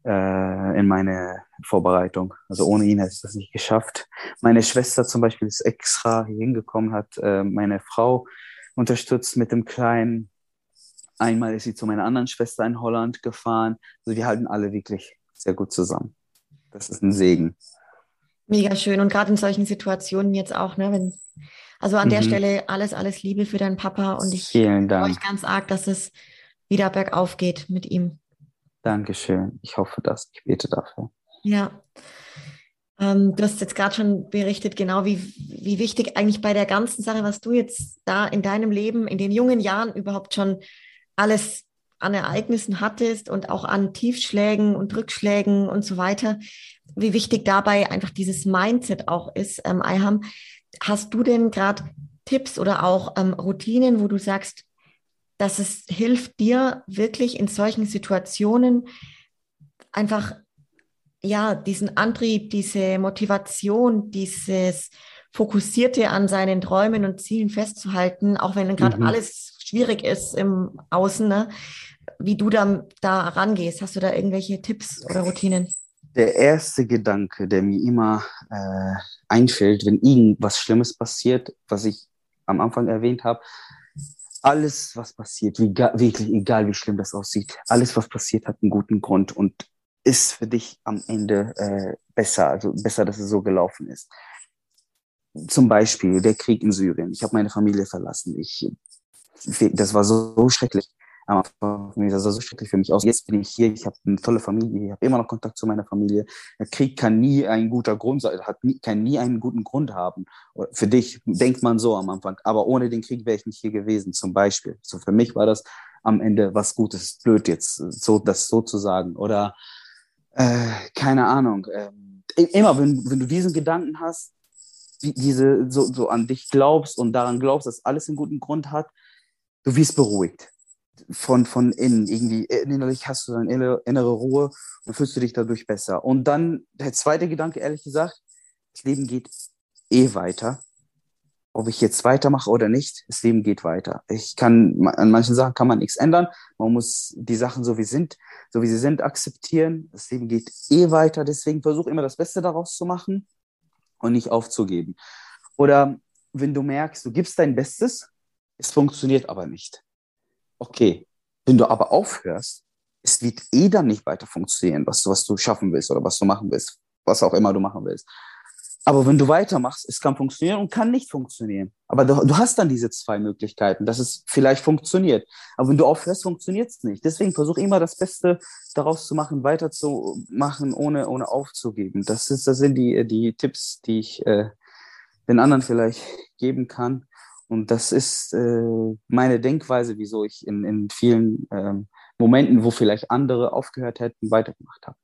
äh, in meine Vorbereitung. Also ohne ihn hätte ich das nicht geschafft. Meine Schwester zum Beispiel ist extra hier hingekommen, hat äh, meine Frau unterstützt mit dem Kleinen. Einmal ist sie zu meiner anderen Schwester in Holland gefahren. Also wir halten alle wirklich sehr gut zusammen. Das ist ein Segen. Mega schön. Und gerade in solchen Situationen jetzt auch, ne, wenn, also an mhm. der Stelle alles, alles Liebe für deinen Papa und ich freue mich ganz arg, dass es wieder bergauf geht mit ihm. Dankeschön. Ich hoffe das. Ich bete dafür. Ja. Ähm, du hast jetzt gerade schon berichtet, genau wie, wie wichtig eigentlich bei der ganzen Sache, was du jetzt da in deinem Leben, in den jungen Jahren überhaupt schon alles an Ereignissen hattest und auch an Tiefschlägen und Rückschlägen und so weiter, wie wichtig dabei einfach dieses Mindset auch ist. Ähm, Ayham, hast du denn gerade Tipps oder auch ähm, Routinen, wo du sagst, dass es hilft dir wirklich in solchen Situationen einfach ja diesen Antrieb, diese Motivation, dieses Fokussierte an seinen Träumen und Zielen festzuhalten, auch wenn gerade mhm. alles schwierig ist im Außen, ne? wie du da, da rangehst. Hast du da irgendwelche Tipps oder Routinen? Der erste Gedanke, der mir immer äh, einfällt, wenn irgendwas Schlimmes passiert, was ich am Anfang erwähnt habe, alles, was passiert, wie, wirklich egal wie schlimm das aussieht, alles, was passiert, hat einen guten Grund und ist für dich am Ende äh, besser, also besser, dass es so gelaufen ist. Zum Beispiel der Krieg in Syrien. Ich habe meine Familie verlassen. Ich, das war so, schrecklich das sah so schrecklich für mich aus. Jetzt bin ich hier, ich habe eine tolle Familie, ich habe immer noch Kontakt zu meiner Familie. Der Krieg kann nie ein guter Grund hat nie, kann nie einen guten Grund haben. Für dich denkt man so am Anfang, aber ohne den Krieg wäre ich nicht hier gewesen, zum Beispiel. So für mich war das am Ende was Gutes, blöd jetzt, so das so zu sagen. Oder äh, keine Ahnung. Äh, immer, wenn, wenn du diesen Gedanken hast, diese so, so an dich glaubst und daran glaubst, dass alles einen guten Grund hat, du wirst beruhigt von, von innen. Irgendwie innerlich hast du eine innere Ruhe und fühlst du dich dadurch besser. Und dann der zweite Gedanke, ehrlich gesagt, das Leben geht eh weiter. Ob ich jetzt weitermache oder nicht, das Leben geht weiter. Ich kann, an manchen Sachen kann man nichts ändern. Man muss die Sachen so wie sind, so wie sie sind, akzeptieren. Das Leben geht eh weiter. Deswegen versuche immer das Beste daraus zu machen und nicht aufzugeben. Oder wenn du merkst, du gibst dein Bestes, es funktioniert aber nicht. Okay. Wenn du aber aufhörst, es wird eh dann nicht weiter funktionieren, was, was du schaffen willst oder was du machen willst, was auch immer du machen willst. Aber wenn du weitermachst, es kann funktionieren und kann nicht funktionieren. Aber du, du hast dann diese zwei Möglichkeiten, dass es vielleicht funktioniert. Aber wenn du aufhörst, funktioniert es nicht. Deswegen versuch immer das Beste daraus zu machen, weiterzumachen, ohne, ohne aufzugeben. Das, ist, das sind die, die Tipps, die ich äh, den anderen vielleicht geben kann. Und das ist äh, meine Denkweise, wieso ich in, in vielen ähm, Momenten, wo vielleicht andere aufgehört hätten, weitergemacht habe.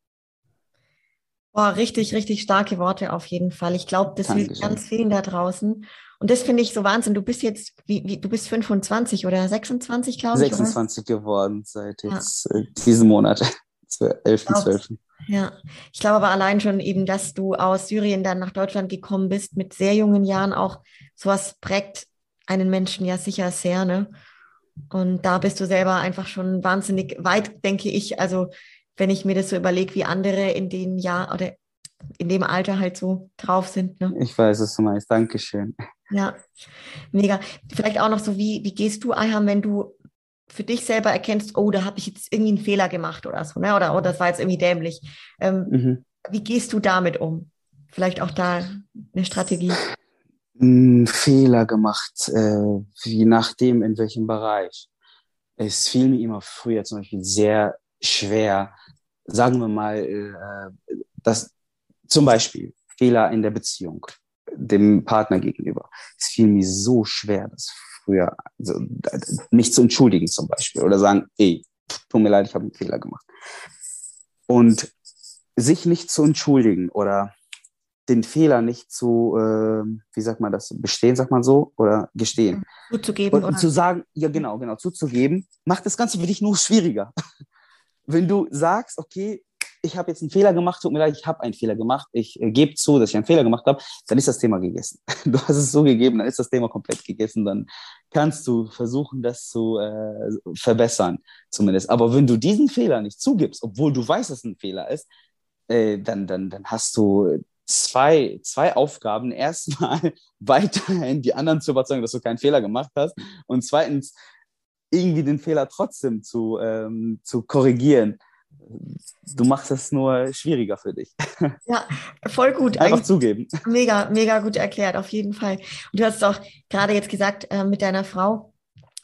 Boah, richtig, richtig starke Worte auf jeden Fall. Ich glaube, das hilft ganz vielen da draußen. Und das finde ich so Wahnsinn. Du bist jetzt, wie, wie, du bist 25 oder 26, glaube ich. 26 oder? geworden seit jetzt ja. äh, diesem Monat, 11.12. Ja, ich glaube aber allein schon eben, dass du aus Syrien dann nach Deutschland gekommen bist, mit sehr jungen Jahren auch, sowas prägt einen Menschen ja sicher sehr, ne? Und da bist du selber einfach schon wahnsinnig weit, denke ich. Also wenn ich mir das so überlege, wie andere in den Jahr oder in dem Alter halt so drauf sind. Ne? Ich weiß, was du meinst. Dankeschön. Ja, mega. Vielleicht auch noch so, wie, wie gehst du, Ayham, wenn du für dich selber erkennst, oh, da habe ich jetzt irgendwie einen Fehler gemacht oder so, ne? oder oh, das war jetzt irgendwie dämlich. Ähm, mhm. Wie gehst du damit um? Vielleicht auch da eine Strategie. Einen Fehler gemacht, äh, je nachdem, in welchem Bereich. Es fiel mir immer früher zum Beispiel sehr schwer, sagen wir mal, äh, dass zum Beispiel Fehler in der Beziehung dem Partner gegenüber. Es fiel mir so schwer, das früher, also, mich zu entschuldigen zum Beispiel oder sagen, ey, tut mir leid, ich habe einen Fehler gemacht. Und sich nicht zu entschuldigen oder den Fehler nicht zu, äh, wie sagt man das, bestehen, sagt man so, oder gestehen. Zuzugeben. Und, und zu sagen, ja genau, genau, zuzugeben, macht das Ganze für dich nur schwieriger wenn du sagst, okay, ich habe jetzt einen Fehler gemacht, tut mir leid, ich habe einen Fehler gemacht, ich äh, gebe zu, dass ich einen Fehler gemacht habe, dann ist das Thema gegessen. Du hast es so gegeben, dann ist das Thema komplett gegessen, dann kannst du versuchen, das zu äh, verbessern, zumindest. Aber wenn du diesen Fehler nicht zugibst, obwohl du weißt, dass es ein Fehler ist, äh, dann, dann, dann hast du zwei, zwei Aufgaben. Erstmal weiterhin die anderen zu überzeugen, dass du keinen Fehler gemacht hast. Und zweitens, irgendwie den Fehler trotzdem zu, ähm, zu korrigieren. Du machst es nur schwieriger für dich. Ja, voll gut. Einfach Eigentlich zugeben. Mega, mega gut erklärt, auf jeden Fall. Und du hast auch gerade jetzt gesagt, äh, mit deiner Frau,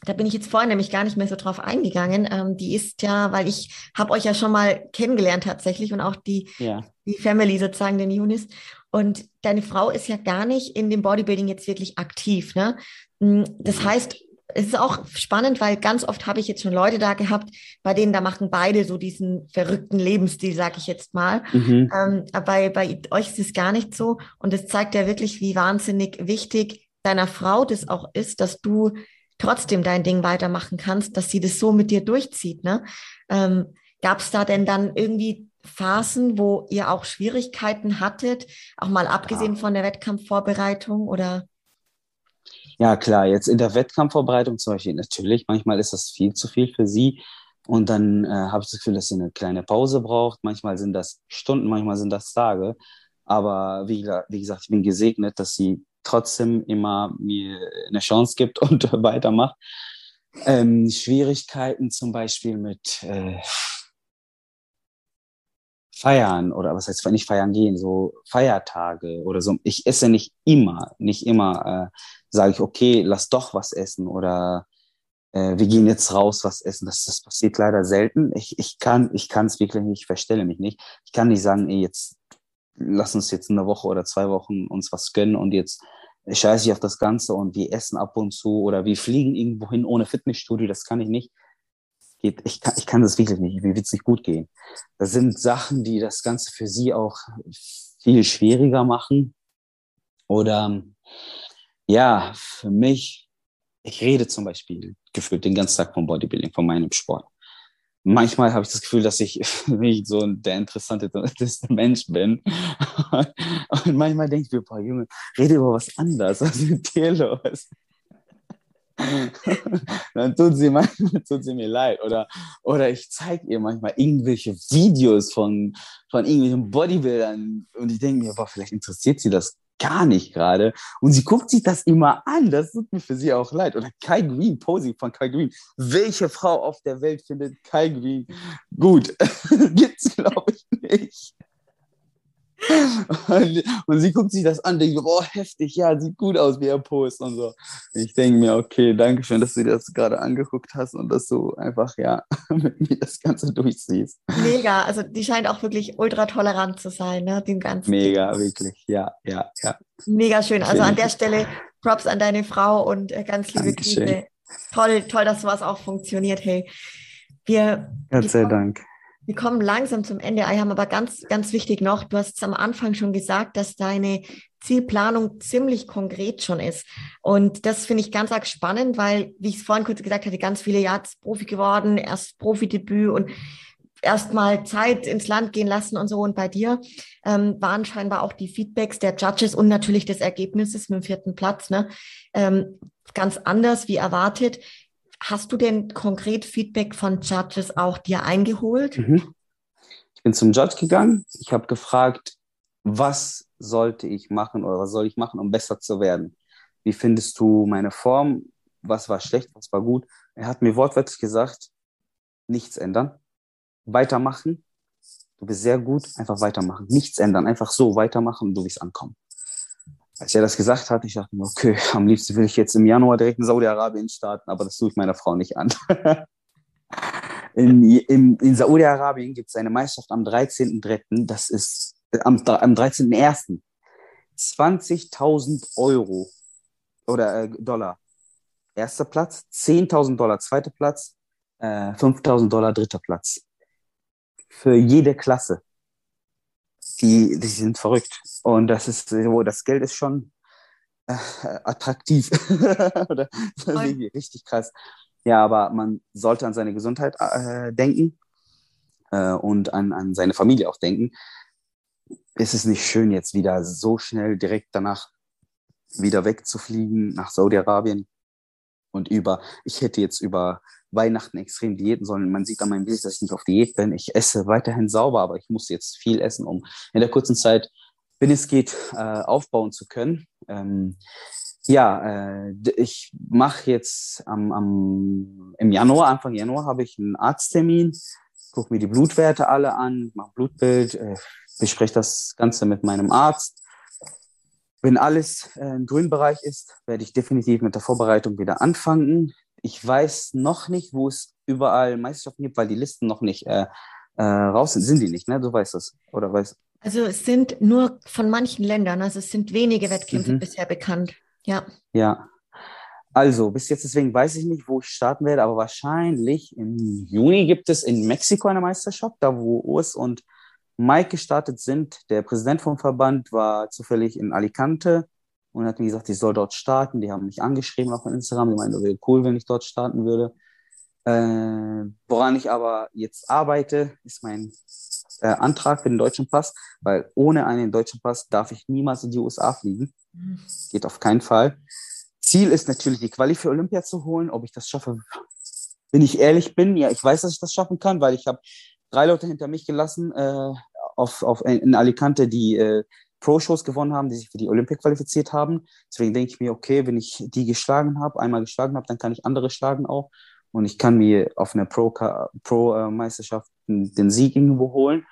da bin ich jetzt vorhin nämlich gar nicht mehr so drauf eingegangen. Ähm, die ist ja, weil ich habe euch ja schon mal kennengelernt tatsächlich und auch die, ja. die Family sozusagen, den Yunis. Und deine Frau ist ja gar nicht in dem Bodybuilding jetzt wirklich aktiv. Ne? Hm, das heißt, es ist auch spannend, weil ganz oft habe ich jetzt schon Leute da gehabt, bei denen da machen beide so diesen verrückten Lebensstil, sage ich jetzt mal. Mhm. Ähm, bei, bei euch ist es gar nicht so. Und es zeigt ja wirklich, wie wahnsinnig wichtig deiner Frau das auch ist, dass du trotzdem dein Ding weitermachen kannst, dass sie das so mit dir durchzieht. Ne? Ähm, Gab es da denn dann irgendwie Phasen, wo ihr auch Schwierigkeiten hattet, auch mal abgesehen ja. von der Wettkampfvorbereitung oder? Ja, klar, jetzt in der Wettkampfvorbereitung zum Beispiel natürlich, manchmal ist das viel zu viel für sie. Und dann äh, habe ich das Gefühl, dass sie eine kleine Pause braucht. Manchmal sind das Stunden, manchmal sind das Tage. Aber wie, wie gesagt, ich bin gesegnet, dass sie trotzdem immer mir eine Chance gibt und weitermacht. Ähm, Schwierigkeiten zum Beispiel mit äh, Feiern oder was heißt nicht feiern gehen, so Feiertage oder so. Ich esse nicht immer, nicht immer äh, sage ich, okay, lass doch was essen oder äh, wir gehen jetzt raus, was essen. Das, das passiert leider selten. Ich, ich kann ich es wirklich nicht, ich verstelle mich nicht. Ich kann nicht sagen, ey, jetzt lass uns jetzt eine Woche oder zwei Wochen uns was gönnen und jetzt scheiße ich auf das Ganze und wir essen ab und zu oder wir fliegen irgendwo hin ohne Fitnessstudio. Das kann ich nicht geht, ich kann, ich kann das wirklich nicht, wie wird es nicht gut gehen? Das sind Sachen, die das Ganze für sie auch viel schwieriger machen. Oder ja, für mich, ich rede zum Beispiel gefühlt den ganzen Tag vom Bodybuilding, von meinem Sport. Manchmal habe ich das Gefühl, dass ich nicht so der interessanteste Mensch bin. Und manchmal denke ich mir, boah, Junge, rede über was anderes. Was ist mit dir los? dann tut sie, manchmal, tut sie mir leid. Oder, oder ich zeige ihr manchmal irgendwelche Videos von, von irgendwelchen Bodybuildern und ich denke mir, boah, vielleicht interessiert sie das gar nicht gerade. Und sie guckt sich das immer an. Das tut mir für sie auch leid. Oder Kai Green, Posing von Kai Green. Welche Frau auf der Welt findet Kai Green gut? Gibt's, glaube ich, nicht. Und, und, sie guckt sich das an, denkt, boah, heftig, ja, sieht gut aus, wie er post und so. Ich denke mir, okay, danke schön, dass du dir das gerade angeguckt hast und dass du einfach, ja, mit mir das Ganze durchsiehst. Mega, also die scheint auch wirklich ultra tolerant zu sein, ne, dem Ganzen. Mega, wirklich, ja, ja, ja. Mega schön, also an der Stelle Props an deine Frau und äh, ganz liebe Dankeschön. Grüße. Toll, toll, dass sowas auch funktioniert, hey. Wir, Gott sei Dank wir kommen langsam zum Ende. Habe aber ganz, ganz wichtig noch, du hast es am Anfang schon gesagt, dass deine Zielplanung ziemlich konkret schon ist. Und das finde ich ganz arg spannend, weil, wie ich es vorhin kurz gesagt hatte, ganz viele Jahre Profi geworden, erst Profidebüt und erstmal Zeit ins Land gehen lassen und so. Und bei dir ähm, waren scheinbar auch die Feedbacks der Judges und natürlich des Ergebnisses mit dem vierten Platz ne, ähm, ganz anders wie erwartet. Hast du denn konkret Feedback von Judges auch dir eingeholt? Mhm. Ich bin zum Judge gegangen. Ich habe gefragt, was sollte ich machen oder was soll ich machen, um besser zu werden? Wie findest du meine Form? Was war schlecht, was war gut? Er hat mir wortwörtlich gesagt, nichts ändern, weitermachen. Du bist sehr gut, einfach weitermachen. Nichts ändern, einfach so weitermachen und du wirst ankommen als er das gesagt hat, ich dachte mir, okay, am liebsten will ich jetzt im Januar direkt in Saudi-Arabien starten, aber das tue ich meiner Frau nicht an. in, in, in Saudi-Arabien gibt es eine Meisterschaft am 13.3., das ist äh, am, am 13.1. 20.000 Euro oder äh, Dollar. Erster Platz, 10.000 Dollar zweiter Platz, äh, 5.000 Dollar dritter Platz. Für jede Klasse die, die sind verrückt. Und das ist so, das Geld ist schon äh, attraktiv. Oder richtig krass. Ja, aber man sollte an seine Gesundheit äh, denken äh, und an, an seine Familie auch denken. Es ist nicht schön, jetzt wieder so schnell direkt danach wieder wegzufliegen nach Saudi-Arabien und über, ich hätte jetzt über Weihnachten extrem diäten sollen. Man sieht an meinem Bild, dass ich nicht auf Diät bin. Ich esse weiterhin sauber, aber ich muss jetzt viel essen, um in der kurzen Zeit, wenn es geht, äh, aufbauen zu können. Ähm, ja, äh, ich mache jetzt am, am, im Januar, Anfang Januar, habe ich einen Arzttermin, gucke mir die Blutwerte alle an, mache Blutbild, äh, bespreche das Ganze mit meinem Arzt. Wenn alles äh, im grünen Bereich ist, werde ich definitiv mit der Vorbereitung wieder anfangen ich weiß noch nicht, wo es überall Meisterschaften gibt, weil die Listen noch nicht äh, äh, raus sind. Sind die nicht, ne? Du weißt das, oder weißt Also es sind nur von manchen Ländern, also es sind wenige Wettkämpfe mhm. bisher bekannt. Ja. Ja. Also, bis jetzt deswegen weiß ich nicht, wo ich starten werde, aber wahrscheinlich im Juni gibt es in Mexiko eine Meisterschaft, da wo Urs und Mike gestartet sind. Der Präsident vom Verband war zufällig in Alicante und hat mir gesagt, ich soll dort starten. Die haben mich angeschrieben auf Instagram. Die meinten, wäre cool, wenn ich dort starten würde. Äh, woran ich aber jetzt arbeite, ist mein äh, Antrag für den deutschen Pass, weil ohne einen deutschen Pass darf ich niemals in die USA fliegen. Geht auf keinen Fall. Ziel ist natürlich, die Quali für Olympia zu holen. Ob ich das schaffe, wenn ich ehrlich bin, ja, ich weiß, dass ich das schaffen kann, weil ich habe drei Leute hinter mich gelassen äh, auf, auf, in Alicante, die äh, Pro-Shows gewonnen haben, die sich für die Olympia qualifiziert haben. Deswegen denke ich mir, okay, wenn ich die geschlagen habe, einmal geschlagen habe, dann kann ich andere schlagen auch. Und ich kann mir auf einer Pro-Meisterschaft Pro, den Sieg irgendwo holen.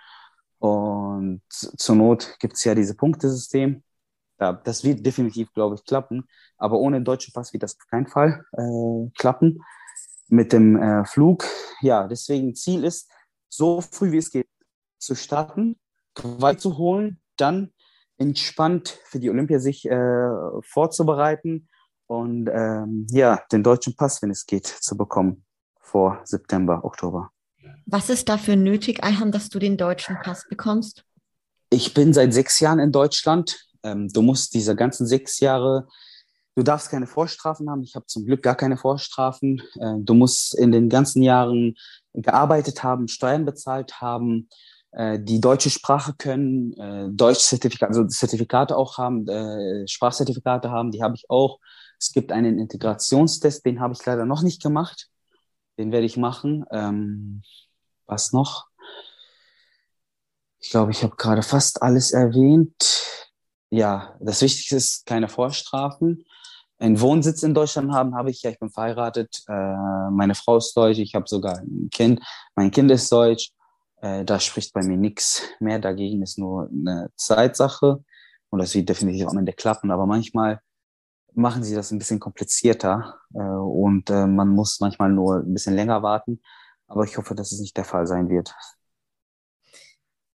Und zur Not gibt es ja dieses Punktesystem. Das wird definitiv, glaube ich, klappen. Aber ohne deutschen Pass wird das auf keinen Fall äh, klappen. Mit dem äh, Flug, ja, deswegen Ziel ist, so früh wie es geht zu starten, Qual zu holen, dann entspannt für die Olympia sich äh, vorzubereiten und ähm, ja, den deutschen Pass, wenn es geht, zu bekommen vor September, Oktober. Was ist dafür nötig, Ayhan, dass du den deutschen Pass bekommst? Ich bin seit sechs Jahren in Deutschland. Ähm, du musst diese ganzen sechs Jahre, du darfst keine Vorstrafen haben. Ich habe zum Glück gar keine Vorstrafen. Äh, du musst in den ganzen Jahren gearbeitet haben, Steuern bezahlt haben, äh, die deutsche Sprache können, äh, Deutschzertifikate, also Zertifikate auch haben, äh, Sprachzertifikate haben, die habe ich auch. Es gibt einen Integrationstest, den habe ich leider noch nicht gemacht. Den werde ich machen. Ähm, was noch? Ich glaube, ich habe gerade fast alles erwähnt. Ja, das Wichtigste ist keine Vorstrafen. Einen Wohnsitz in Deutschland haben habe ich ja. Ich bin verheiratet. Äh, meine Frau ist deutsch. Ich habe sogar ein Kind. Mein Kind ist deutsch. Äh, da spricht bei mir nichts mehr dagegen. Ist nur eine Zeitsache. Und das wird definitiv am Ende klappen. Aber manchmal machen sie das ein bisschen komplizierter äh, und äh, man muss manchmal nur ein bisschen länger warten. Aber ich hoffe, dass es nicht der Fall sein wird.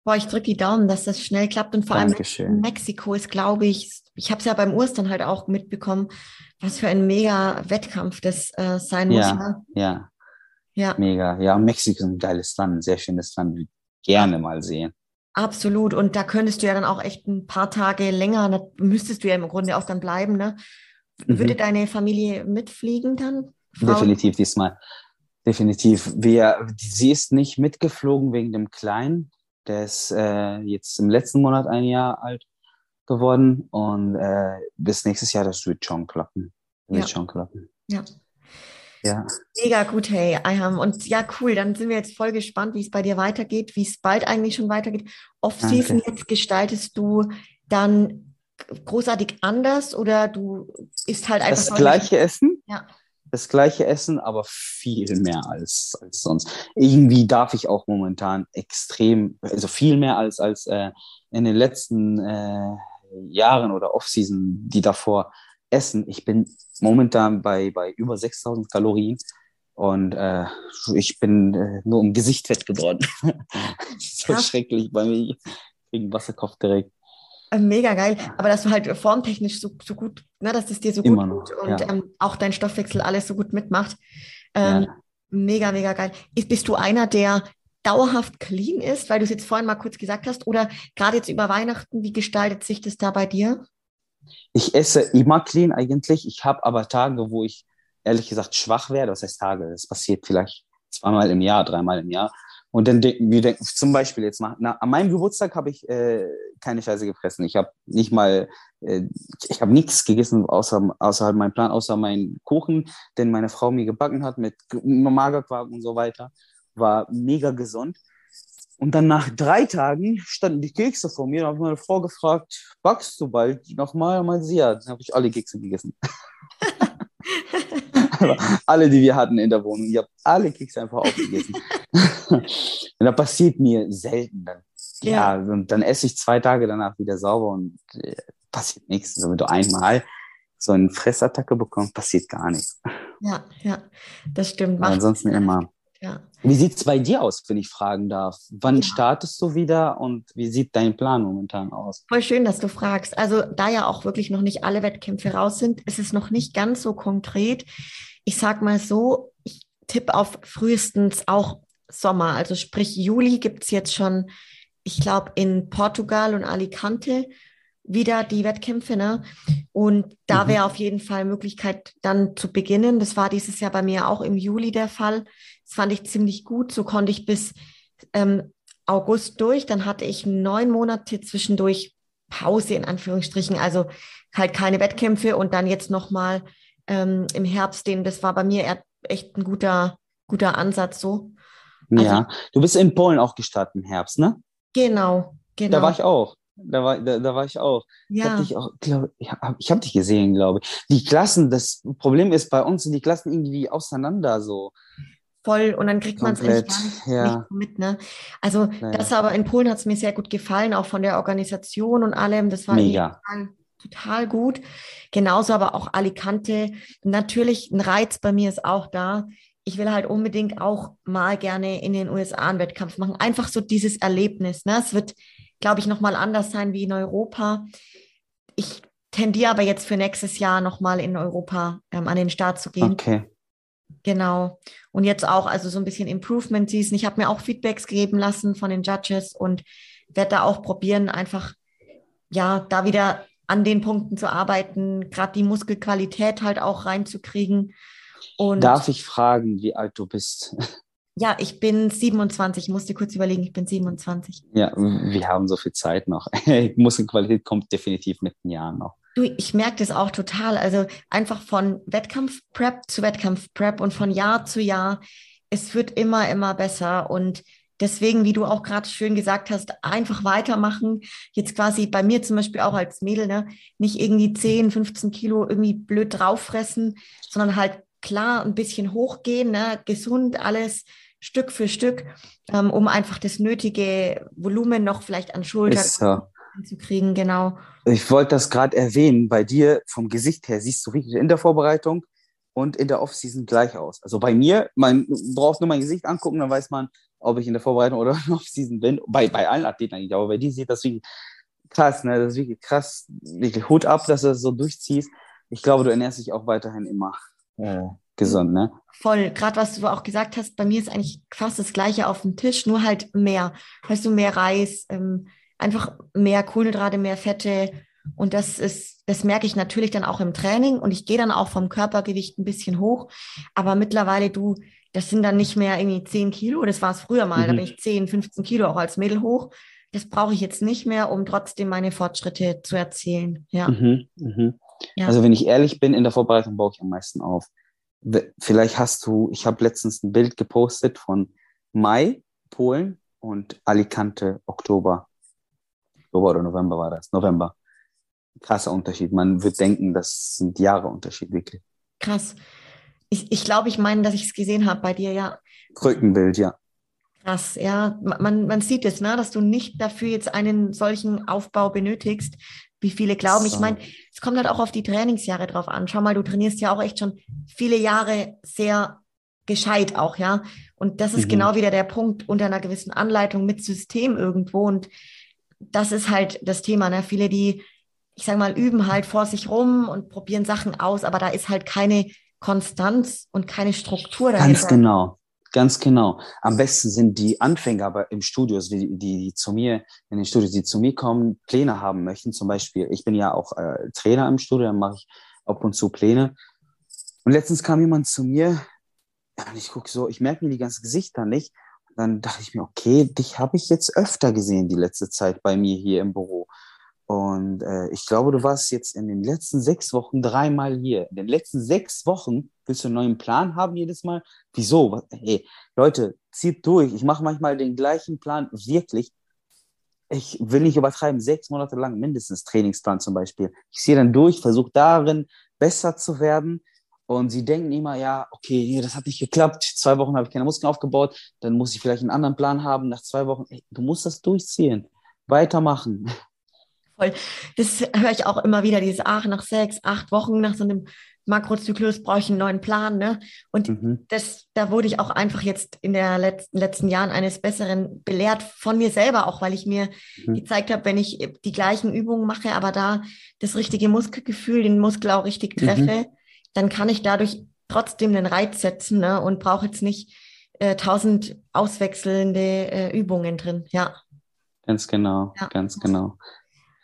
Boah, ich drücke die Daumen, dass das schnell klappt. Und vor Dankeschön. allem in Mexiko ist, glaube ich, ich habe es ja beim Ostern halt auch mitbekommen, was für ein mega Wettkampf das äh, sein muss. Ja, ne? ja. Ja. Mega. Ja, Mexiko ist ein geiles Land, ein sehr schönes Land. Gerne mal sehen. Absolut. Und da könntest du ja dann auch echt ein paar Tage länger, da müsstest du ja im Grunde auch dann bleiben, ne? Würde mhm. deine Familie mitfliegen dann? Frau? Definitiv diesmal. Definitiv. Wir, sie ist nicht mitgeflogen wegen dem Kleinen. Der ist äh, jetzt im letzten Monat ein Jahr alt geworden und äh, bis nächstes Jahr, das wird schon klappen. Wird ja. schon klappen. Ja. Ja. Mega gut, hey, Ayham. Und ja, cool, dann sind wir jetzt voll gespannt, wie es bei dir weitergeht, wie es bald eigentlich schon weitergeht. Off-Season jetzt gestaltest du dann großartig anders oder du isst halt einfach. Das gleiche Essen? Ja das gleiche Essen, aber viel mehr als, als sonst. Irgendwie darf ich auch momentan extrem, also viel mehr als, als äh, in den letzten äh, Jahren oder Off-Season, die davor essen. Ich bin momentan bei, bei über 6000 Kalorien und äh, ich bin äh, nur im Gesicht fett geworden. so ja. schrecklich bei mir. Wegen Wasserkopf direkt. Äh, mega geil, aber dass du halt formtechnisch so, so gut, ne, dass es dir so Immer gut tut und ja. ähm, auch dein Stoffwechsel alles so gut mitmacht. Ähm, ja. Mega, mega geil. Ist, bist du einer, der dauerhaft clean ist, weil du es jetzt vorhin mal kurz gesagt hast, oder gerade jetzt über Weihnachten, wie gestaltet sich das da bei dir? Ich esse immer clean eigentlich. Ich habe aber Tage, wo ich ehrlich gesagt schwach werde. Das heißt Tage, das passiert vielleicht zweimal im Jahr, dreimal im Jahr. Und dann denken wir denken zum Beispiel jetzt mal, na, an meinem Geburtstag habe ich äh, keine Scheiße gefressen. Ich habe nicht mal, äh, ich habe nichts gegessen außer außerhalb meinem Plan, außer meinen Kuchen, den meine Frau mir gebacken hat mit Magerquark und so weiter. War mega gesund. Und dann nach drei Tagen standen die Kekse vor mir. Da habe meine Frau gefragt, backst du bald nochmal? Und meinte sie, ja, dann habe ich alle Kekse gegessen. alle, die wir hatten in der Wohnung. Ich habe alle Kekse einfach aufgegessen. und das passiert mir selten dann. Ja. ja, und dann esse ich zwei Tage danach wieder sauber und äh, passiert nichts. Also wenn du einmal so eine Fressattacke bekommst, passiert gar nichts. Ja, ja, das stimmt. Macht ansonsten immer. Ja. Wie sieht es bei dir aus, wenn ich fragen darf? Wann ja. startest du wieder und wie sieht dein Plan momentan aus? Voll schön, dass du fragst. Also da ja auch wirklich noch nicht alle Wettkämpfe raus sind, ist es noch nicht ganz so konkret. Ich sag mal so, ich tippe auf frühestens auch Sommer. Also sprich Juli gibt es jetzt schon, ich glaube, in Portugal und Alicante wieder die Wettkämpfe. Ne? Und da mhm. wäre auf jeden Fall Möglichkeit, dann zu beginnen. Das war dieses Jahr bei mir auch im Juli der Fall. Das fand ich ziemlich gut. So konnte ich bis ähm, August durch. Dann hatte ich neun Monate zwischendurch Pause in Anführungsstrichen, also halt keine Wettkämpfe und dann jetzt nochmal ähm, im Herbst, den, das war bei mir echt ein guter, guter Ansatz so. Also, ja, du bist in Polen auch gestartet im Herbst, ne? Genau, genau. Da war ich auch. Da war, da, da war ich auch. Ja. Ich, auch, glaub, ich habe hab dich gesehen, glaube ich. Die Klassen, das Problem ist, bei uns sind die Klassen irgendwie auseinander so. Voll und dann kriegt man es nicht, ja. nicht mit. Ne? Also naja. das aber in Polen hat es mir sehr gut gefallen, auch von der Organisation und allem. Das war Mega. Total, total gut. Genauso aber auch Alicante. Natürlich ein Reiz bei mir ist auch da. Ich will halt unbedingt auch mal gerne in den USA einen Wettkampf machen. Einfach so dieses Erlebnis. Ne? Es wird glaube ich, nochmal anders sein wie in Europa. Ich tendiere aber jetzt für nächstes Jahr nochmal in Europa ähm, an den Start zu gehen. Okay. Genau. Und jetzt auch, also so ein bisschen Improvement Season. Ich habe mir auch Feedbacks geben lassen von den Judges und werde da auch probieren, einfach ja, da wieder an den Punkten zu arbeiten, gerade die Muskelqualität halt auch reinzukriegen. Und Darf ich fragen, wie alt du bist? Ja, ich bin 27. Ich musste kurz überlegen, ich bin 27. Ja, wir haben so viel Zeit noch. Muskelqualität kommt definitiv mit den Jahren noch. Du, ich merke das auch total. Also einfach von Wettkampf-Prep zu Wettkampf-Prep und von Jahr zu Jahr. Es wird immer, immer besser. Und deswegen, wie du auch gerade schön gesagt hast, einfach weitermachen. Jetzt quasi bei mir zum Beispiel auch als Mädel, ne, nicht irgendwie 10, 15 Kilo irgendwie blöd drauffressen, sondern halt klar ein bisschen hochgehen, ne, gesund alles Stück für Stück, ähm, um einfach das nötige Volumen noch vielleicht an Schulter so. zu kriegen, genau. Ich wollte das gerade erwähnen, bei dir vom Gesicht her siehst du richtig in der Vorbereitung und in der Offseason gleich aus. Also bei mir, man braucht nur mein Gesicht angucken, dann weiß man, ob ich in der Vorbereitung oder in der Offseason bin. Bei, bei allen Athleten eigentlich, aber bei dir sieht das wirklich krass, ne? Das ist wirklich krass, wirklich Hut ab, dass du das so durchziehst. Ich glaube, du ernährst dich auch weiterhin immer äh, gesund, ne? Voll. Gerade was du auch gesagt hast, bei mir ist eigentlich fast das Gleiche auf dem Tisch, nur halt mehr. Weißt du, mehr Reis, ähm, einfach mehr Kohlenhydrate, mehr Fette. Und das ist, das merke ich natürlich dann auch im Training und ich gehe dann auch vom Körpergewicht ein bisschen hoch. Aber mittlerweile, du, das sind dann nicht mehr irgendwie 10 Kilo, das war es früher mal, mhm. da bin ich 10, 15 Kilo auch als Mädel hoch. Das brauche ich jetzt nicht mehr, um trotzdem meine Fortschritte zu erzielen. Ja. Mhm, mh. ja. Also wenn ich ehrlich bin, in der Vorbereitung baue ich am meisten auf vielleicht hast du, ich habe letztens ein Bild gepostet von Mai, Polen und Alicante, Oktober. Oktober oder November war das? November. Krasser Unterschied. Man wird denken, das sind Jahre Unterschied, wirklich. Krass. Ich, ich glaube, ich meine, dass ich es gesehen habe bei dir, ja. Rückenbild, ja. Krass, ja. Man, man sieht es, ne, dass du nicht dafür jetzt einen solchen Aufbau benötigst, wie viele glauben. So. Ich meine, es kommt halt auch auf die Trainingsjahre drauf an. Schau mal, du trainierst ja auch echt schon viele Jahre sehr gescheit auch, ja. Und das ist mhm. genau wieder der Punkt unter einer gewissen Anleitung mit System irgendwo. Und das ist halt das Thema, ne? Viele, die, ich sag mal, üben halt vor sich rum und probieren Sachen aus, aber da ist halt keine Konstanz und keine Struktur dahinter. Ganz genau. Ganz genau. Am besten sind die Anfänger aber im Studio, also die, die, die zu mir, in den Studios, die zu mir kommen, Pläne haben möchten. Zum Beispiel, ich bin ja auch äh, Trainer im Studio, dann mache ich ab und zu Pläne. Und letztens kam jemand zu mir, und ich gucke so, ich merke mir die ganzen Gesichter nicht. Dann dachte ich mir, okay, dich habe ich jetzt öfter gesehen die letzte Zeit bei mir hier im Büro. Und äh, ich glaube, du warst jetzt in den letzten sechs Wochen dreimal hier. In den letzten sechs Wochen willst du einen neuen Plan haben jedes Mal? Wieso? Hey, Leute, zieht durch. Ich mache manchmal den gleichen Plan, wirklich. Ich will nicht übertreiben, sechs Monate lang mindestens Trainingsplan zum Beispiel. Ich ziehe dann durch, versuche darin besser zu werden. Und sie denken immer, ja, okay, nee, das hat nicht geklappt. Zwei Wochen habe ich keine Muskeln aufgebaut. Dann muss ich vielleicht einen anderen Plan haben. Nach zwei Wochen, ey, du musst das durchziehen. Weitermachen. Voll. Das höre ich auch immer wieder, dieses, ach, nach sechs, acht Wochen, nach so einem Makrozyklus brauche ich einen neuen Plan. Ne? Und mhm. das, da wurde ich auch einfach jetzt in den letzten, letzten Jahren eines Besseren belehrt, von mir selber auch, weil ich mir mhm. gezeigt habe, wenn ich die gleichen Übungen mache, aber da das richtige Muskelgefühl, den Muskel auch richtig mhm. treffe, mhm. Dann kann ich dadurch trotzdem den Reiz setzen ne? und brauche jetzt nicht äh, tausend auswechselnde äh, Übungen drin. Ja. Ganz genau, ja. ganz genau.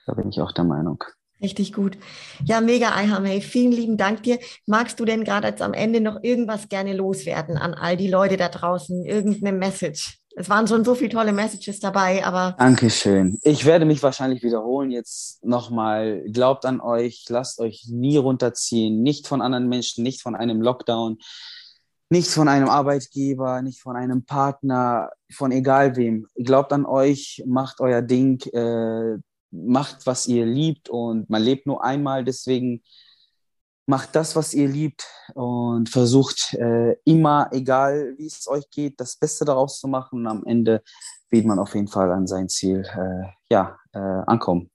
Da bin ich auch der Meinung. Richtig gut. Ja, mega, Eiham. Hey, vielen lieben Dank dir. Magst du denn gerade jetzt am Ende noch irgendwas gerne loswerden an all die Leute da draußen? Irgendeine Message? Es waren schon so viele tolle Messages dabei, aber. Dankeschön. Ich werde mich wahrscheinlich wiederholen jetzt nochmal. Glaubt an euch, lasst euch nie runterziehen. Nicht von anderen Menschen, nicht von einem Lockdown, nicht von einem Arbeitgeber, nicht von einem Partner, von egal wem. Glaubt an euch, macht euer Ding. Äh, macht, was ihr liebt und man lebt nur einmal, deswegen macht das, was ihr liebt und versucht äh, immer, egal wie es euch geht, das Beste daraus zu machen und am Ende wird man auf jeden Fall an sein Ziel äh, ja, äh, ankommen.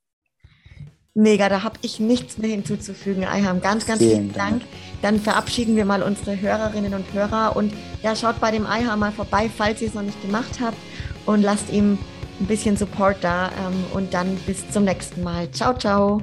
Mega, da habe ich nichts mehr hinzuzufügen. Ayham, ganz, ganz vielen, vielen Dank. Dank. Dann verabschieden wir mal unsere Hörerinnen und Hörer und ja, schaut bei dem Ayham mal vorbei, falls ihr es noch nicht gemacht habt und lasst ihm ein bisschen Support da ähm, und dann bis zum nächsten Mal. Ciao, ciao.